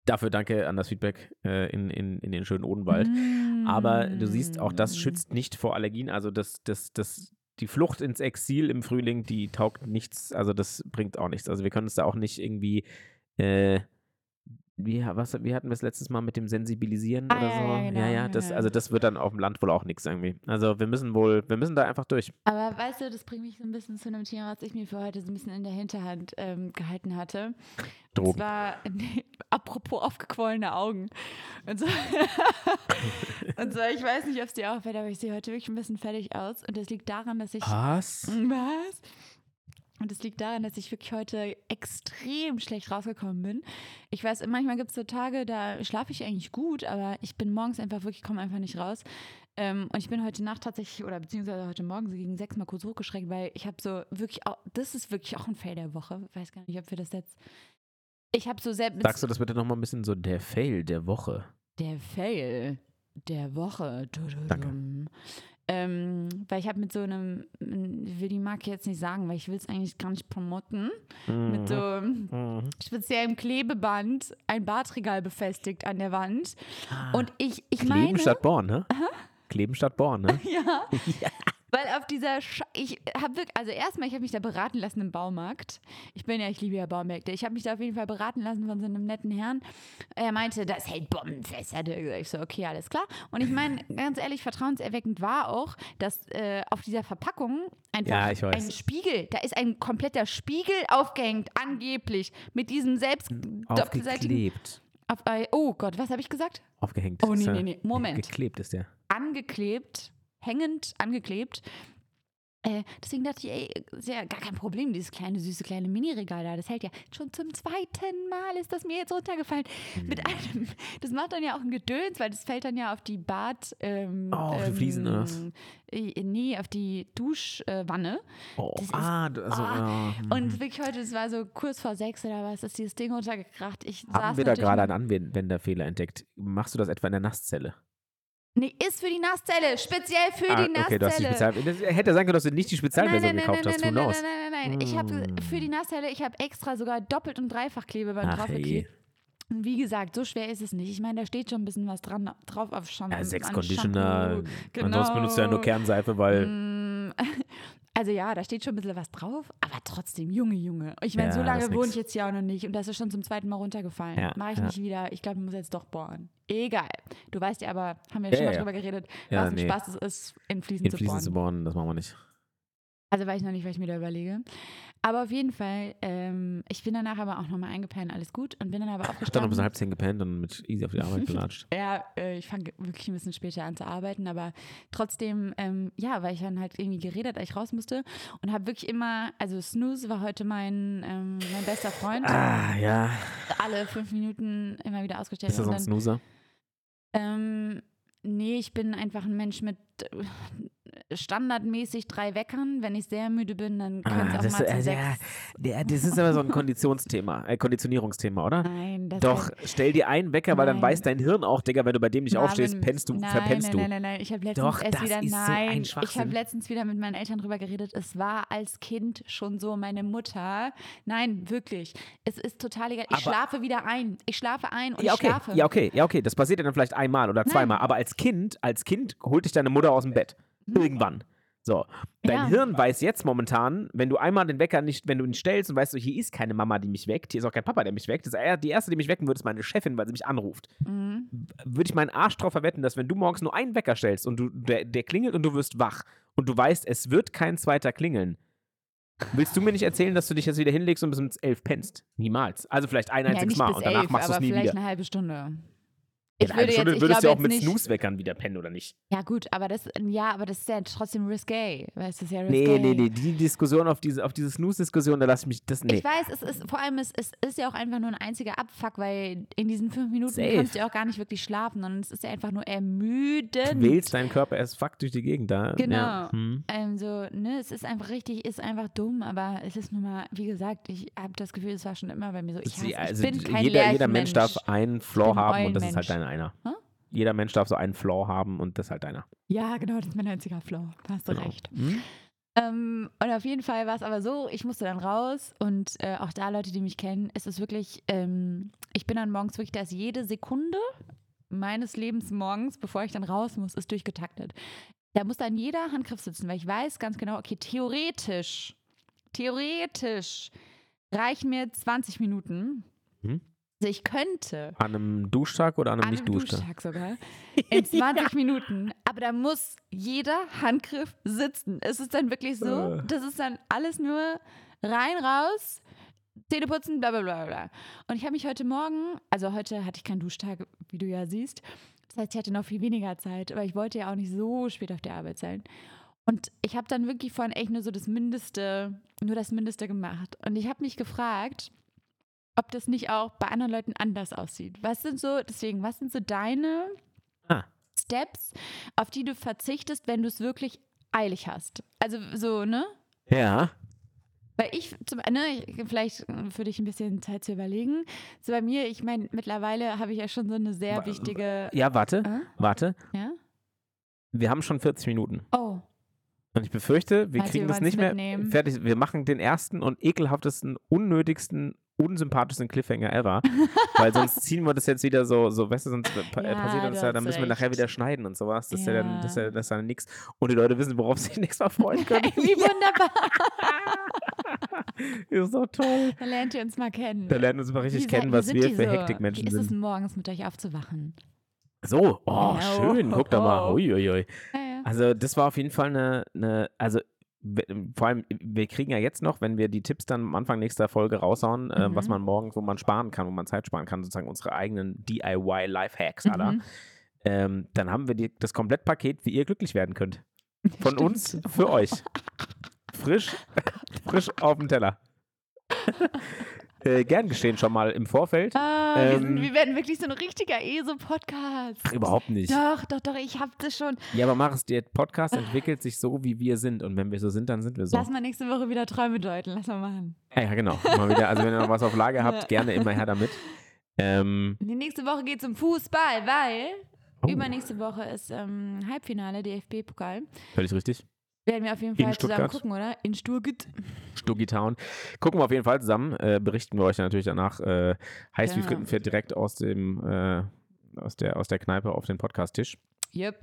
dafür danke an das Feedback äh, in, in, in den schönen Odenwald. Aber du siehst, auch das Mm. schützt nicht vor Allergien. Also das, das, das, die Flucht ins Exil im Frühling, die taugt nichts, also das bringt auch nichts. Also wir können uns da auch nicht irgendwie, äh, wie, was, wie hatten wir es letztes Mal mit dem Sensibilisieren Ah, oder ja, so? ja, genau, ja, ja, ja, das, also das wird dann auf dem Land wohl auch nichts irgendwie. Also wir müssen wohl, wir müssen da einfach durch. Aber weißt du, das bringt mich so ein bisschen zu einem Thema, was ich mir für heute so ein bisschen in der Hinterhand ähm, gehalten hatte. Und Drogen. zwar, nee, apropos aufgequollene Augen. Und so, und so, ich weiß nicht, ob es dir auffällt, aber ich sehe heute wirklich ein bisschen fertig aus. Und das liegt daran, dass ich. Was? Was? Und es liegt daran, dass ich wirklich heute extrem schlecht rausgekommen bin. Ich weiß, manchmal gibt es so Tage, da schlafe ich eigentlich gut, aber ich bin morgens einfach wirklich, komme einfach nicht raus. Ähm, und ich bin heute Nacht tatsächlich, oder beziehungsweise heute Morgen so gegen sechs Mal kurz hochgeschreckt, weil ich habe so wirklich, auch, das ist wirklich auch ein Fail der Woche. Weiß gar nicht, ob wir das jetzt. Ich habe so selbst. Sagst du das bitte nochmal ein bisschen so, der Fail der Woche? Der Fail der Woche. Danke. Ähm, weil ich habe mit so einem, ich will die Marke jetzt nicht sagen, weil ich will es eigentlich gar nicht promoten, mit so einem Mhm. speziellem Klebeband ein Badregal befestigt an der Wand. Ah. Und ich, ich Kleben meine, statt Born, ne? Kleben statt Born, ne? ja, weil auf dieser, Sch ich habe wirklich, also erstmal, ich habe mich da beraten lassen im Baumarkt. Ich bin ja, ich liebe ja Baumärkte. Ich habe mich da auf jeden Fall beraten lassen von so einem netten Herrn. Er meinte, das hält bombenfest. Hat er gesagt. Ich so, okay, alles klar. Und ich meine, ganz ehrlich, vertrauenserweckend war auch, dass äh, auf dieser Verpackung einfach Ja, ein Spiegel, da ist ein kompletter Spiegel aufgehängt, angeblich, mit diesem selbst. Aufgeklebt. Auf, äh, oh Gott, was habe ich gesagt? Aufgehängt. Oh, nee, nee, nee. Moment. Geklebt ist der. angeklebt, hängend angeklebt. Äh, deswegen dachte ich, ey, ist ja gar kein Problem, dieses kleine, süße, kleine Mini-Regal da. Das hält ja schon zum zweiten Mal ist das mir jetzt runtergefallen. Mit einem, das macht dann ja auch ein Gedöns, weil das fällt dann ja auf die Bad. Ähm, Oh, auf die Fliesen, oder was? äh, Nee, auf die Duschwanne. Oh, Das ist- ah, also, ah, ja. Und wirklich heute, es war so kurz vor sechs oder was, ist dieses Ding runtergekracht. Ich Haben wir da gerade einen Anwenderfehler entdeckt? Machst du das etwa in der Nasszelle? Nee, ist für die Nasszelle, speziell für ah, die Nasszelle. okay, du hast die Spezial das hätte sein können, dass du nicht die Spezialversion nein, nein, gekauft nein, hast. nein, nein, nein, nein, nein, nein. Ich habe Mm. für die Nasszelle, ich habe extra sogar doppelt und dreifach Klebeband draufgeklebt. Und wie gesagt, so schwer ist es nicht. Ich meine, da steht schon ein bisschen was dran drauf auf Shampoo. Ja, an Conditioner. Shampoo. Genau. Ansonsten benutzt du ja nur Kernseife, weil. Also ja, da steht schon ein bisschen was drauf, aber trotzdem, Junge, Junge. Ich meine, Ja, so lange wohne ich jetzt hier auch noch nicht und das ist schon zum zweiten Mal runtergefallen. Ja, Mache ich ja. nicht wieder. Ich glaube, ich muss jetzt doch bohren. Egal. Du weißt ja aber, haben wir Ja, schon mal drüber geredet, was ein nee. Spaß es ist, in Fliesen In zu Fliesen bohren. zu bohren, das machen wir nicht. Also weiß ich noch nicht, was ich mir da überlege. Aber auf jeden Fall, ähm, ich bin danach aber auch nochmal eingepennt, alles gut. Und bin dann aber Dann noch bis aufgestanden. halb zehn gepennt und mit easy auf die Arbeit gelatscht. Ja, äh, ich fange wirklich ein bisschen später an zu arbeiten, aber trotzdem, ähm, ja, weil ich dann halt irgendwie geredet, als ich raus musste und habe wirklich immer, also Snooze war heute mein, ähm, mein bester Freund, ah, ja. alle fünf Minuten immer wieder ausgestellt. Ist das und so ein dann, Snoozer? ähm, nee, ich bin einfach ein Mensch mit standardmäßig drei Weckern. Wenn ich sehr müde bin, dann können es Ah, auch mal zu äh, sechs. ja, das ist aber so ein Konditionsthema, äh, Konditionierungsthema, oder? Nein, das Doch, stell dir einen Wecker, weil dann Nein. weiß dein Hirn auch, Digga, wenn du bei dem nicht Marvin, aufstehst, pennst du, nein, verpennst nein, du. Nein, nein, nein, ich habe letztens Doch, erst wieder, ist so nein, ich habe letztens wieder mit meinen Eltern drüber geredet. Es war als Kind schon so, meine Mutter, nein, wirklich, es ist total egal. Ich Aber- schlafe wieder ein, ich schlafe ein und Ja, ich okay, schlafe. ja, okay, ja, okay. Das passiert ja dann vielleicht einmal oder zweimal. Aber als Kind, als Kind holt dich deine Mutter aus dem Bett. Irgendwann. So. Dein. Ja. Hirn weiß jetzt momentan, wenn du einmal den Wecker nicht, wenn du ihn stellst und weißt du, hier ist keine Mama, die mich weckt, hier ist auch kein Papa, der mich weckt. Das ist die erste, die mich wecken würde, ist meine Chefin, weil sie mich anruft. Mhm. Würde ich meinen Arsch drauf verwetten, dass wenn du morgens nur einen Wecker stellst und du, der, der klingelt und du wirst wach und du weißt, es wird kein zweiter klingeln, willst du mir nicht erzählen, dass du dich jetzt wieder hinlegst und bis um elf pennst? Niemals. Also vielleicht ein ja, einziges nicht Mal und danach elf, machst du es nie vielleicht wieder. eine halbe Stunde. Ja, Ich würde Stunde jetzt, ich würdest du glaube auch mit nicht, Snooze-Weckern wieder pennen, oder nicht? Ja gut, aber das, ja, aber das ist ja trotzdem risque, weißt du, das ist ja Nee, risque. nee, nee, die Diskussion auf diese, auf diese Snooze-Diskussion, da lass ich mich, das, nee. Ich weiß, es ist vor allem, es, es ist ja auch einfach nur ein einziger Abfuck, weil in diesen fünf Minuten Safe. kannst du ja auch gar nicht wirklich schlafen, sondern es ist ja einfach nur ermüdend. Du wählst deinen Körper erst fuck durch die Gegend da. Genau. Ja. Hm. Ähm, so, ne, es ist einfach richtig, ist einfach dumm, aber es ist nun mal, wie gesagt, ich habe das Gefühl, es war schon immer bei mir so. Ich, hasse, Sie- also ich bin kein jeder, jeder Mensch darf einen bin haben und das ist halt dein einer. Hä? Jeder Mensch darf so einen Flaw haben und das ist halt deiner. Ja, genau, das ist mein einziger Flow. Da hast du Genau. recht. Hm? Ähm, und auf jeden Fall war es aber so, ich musste dann raus und äh, auch da Leute, die mich kennen, ist es wirklich, ähm, ich bin dann morgens wirklich, da ist jede Sekunde meines Lebens morgens, bevor ich dann raus muss, ist durchgetaktet. Da muss dann jeder Handgriff sitzen, weil ich weiß ganz genau, okay, theoretisch, theoretisch reichen mir 20 Minuten. Mhm. Also ich könnte An einem Duschtag oder an einem an einem Nicht-Duschtag? Duschtag sogar. In 20 Minuten. Aber da muss jeder Handgriff sitzen. Es ist dann wirklich so, Äh. das ist dann alles nur rein, raus, Zähne putzen, bla bla bla bla. Und ich habe mich heute Morgen, also heute hatte ich keinen Duschtag, wie du ja siehst. Das heißt, ich hatte noch viel weniger Zeit, aber ich wollte ja auch nicht so spät auf der Arbeit sein. Und ich habe dann wirklich vorhin echt nur so das Mindeste, nur das Mindeste gemacht. Und ich habe mich gefragt, ob das nicht auch bei anderen Leuten anders aussieht. Was sind so, deswegen, was sind so deine Ah. Steps, auf die du verzichtest, wenn du es wirklich eilig hast? Also so, ne? Ja. Weil ich, zum, ne, ich- vielleicht für dich ein bisschen Zeit zu überlegen. So bei mir, ich meine, mittlerweile habe ich ja schon so eine sehr Wa- wichtige. Ja, warte, Äh? warte. Ja? Wir haben schon 40 Minuten. Oh, Und ich befürchte, wir Also, kriegen wir das nicht mehr mitnehmen. fertig. Wir machen den ersten und ekelhaftesten, unnötigsten, unsympathischsten Cliffhanger ever. weil sonst ziehen wir das jetzt wieder so, so weißt du, sonst pa- äh, Ja, passiert uns ja, dann müssen wir nachher recht. wieder schneiden und sowas. Das ist ja dann, das ist ja, Ja. das ist ja nix. Und die Leute wissen, worauf sie sich nächstes Mal freuen können. wie wunderbar. ist doch toll. da lernt ihr uns mal kennen. Da lernen wir uns mal richtig Wie kennen, was sind wir für so? Hektikmenschen Wie ist es sind. morgens mit euch aufzuwachen? So, oh, Ja, schön. Guck doch mal. oh. Uiuiui. Ja, ja. Also das war auf jeden Fall eine, eine also vor allem, wir kriegen ja jetzt noch, wenn wir die Tipps dann am Anfang nächster Folge raushauen, äh, was Mhm. man morgens, wo man sparen kann, wo man Zeit sparen kann, sozusagen unsere eigenen DIY-Lifehacks Mhm. ähm, dann haben wir die, das Komplettpaket, wie ihr glücklich werden könnt. Von Stimmt. uns für euch. Frisch, frisch auf dem Teller. äh, gern geschehen schon mal im Vorfeld. Ah, wir, sind, Ähm, wir werden wirklich so ein richtiger ESO-Podcast. Ach, überhaupt nicht. Doch, doch, doch, ich hab das schon. Ja, aber mach es, der Podcast entwickelt sich so, wie wir sind. Und wenn wir so sind, dann sind wir so. Lass mal nächste Woche wieder Träume deuten. Lass mal machen. Ja, ja, genau. Mal wieder, also wenn ihr noch was auf Lager habt, gerne immer her damit. Ähm, Die nächste Woche geht es um Fußball, weil oh, übernächste Woche ist ähm, Halbfinale DFB-Pokal. völlig richtig. Werden wir auf jeden In Fall zusammen Stuttgart. gucken, oder? In Stuttgart. Stuggy Town. Gucken wir auf jeden Fall zusammen. Äh, berichten wir euch dann natürlich danach. Äh, heiß wie Genau. Frittenfett direkt aus dem äh, aus der, aus der Kneipe auf den Podcast-Tisch. Yep.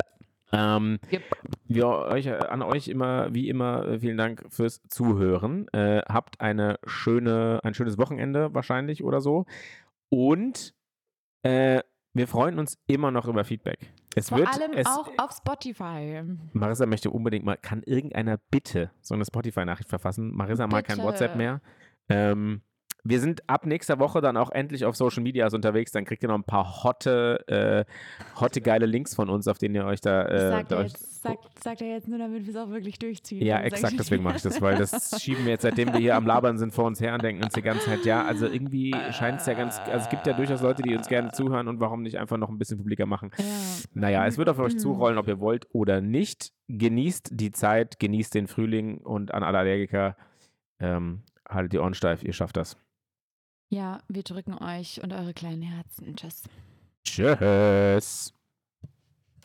Ähm, Yep. wir euch, an euch immer, wie immer, äh, vielen Dank fürs Zuhören. Äh, habt eine schöne, ein schönes Wochenende wahrscheinlich oder so. Und äh, wir freuen uns immer noch über Feedback. Es Vor wird, allem es, auch auf Spotify. Marissa möchte unbedingt mal, kann irgendeiner bitte so eine Spotify-Nachricht verfassen? Marissa mal kein Bitte. WhatsApp mehr. Ähm, wir sind ab nächster Woche dann auch endlich auf Social Medias unterwegs. Dann kriegt ihr noch ein paar hotte, äh, hotte geile Links von uns, auf denen ihr euch da. Äh, sagt, da er jetzt, sagt, sagt er jetzt nur, damit wir es auch wirklich durchziehen. ja, exakt, deswegen mache ich das, weil das schieben wir jetzt, seitdem wir hier am Labern sind, vor uns her und denken uns die ganze Zeit, ja, also irgendwie scheint es ja ganz, also es gibt ja durchaus Leute, die uns gerne zuhören und warum nicht einfach noch ein bisschen publiker machen. Ja. Naja, es wird auf euch Mhm. zurollen, ob ihr wollt oder nicht. Genießt die Zeit, genießt den Frühling und an alle Allergiker, ähm, haltet die Ohren steif, ihr schafft das. Ja, wir drücken euch und eure kleinen Herzen. Tschüss. Tschüss.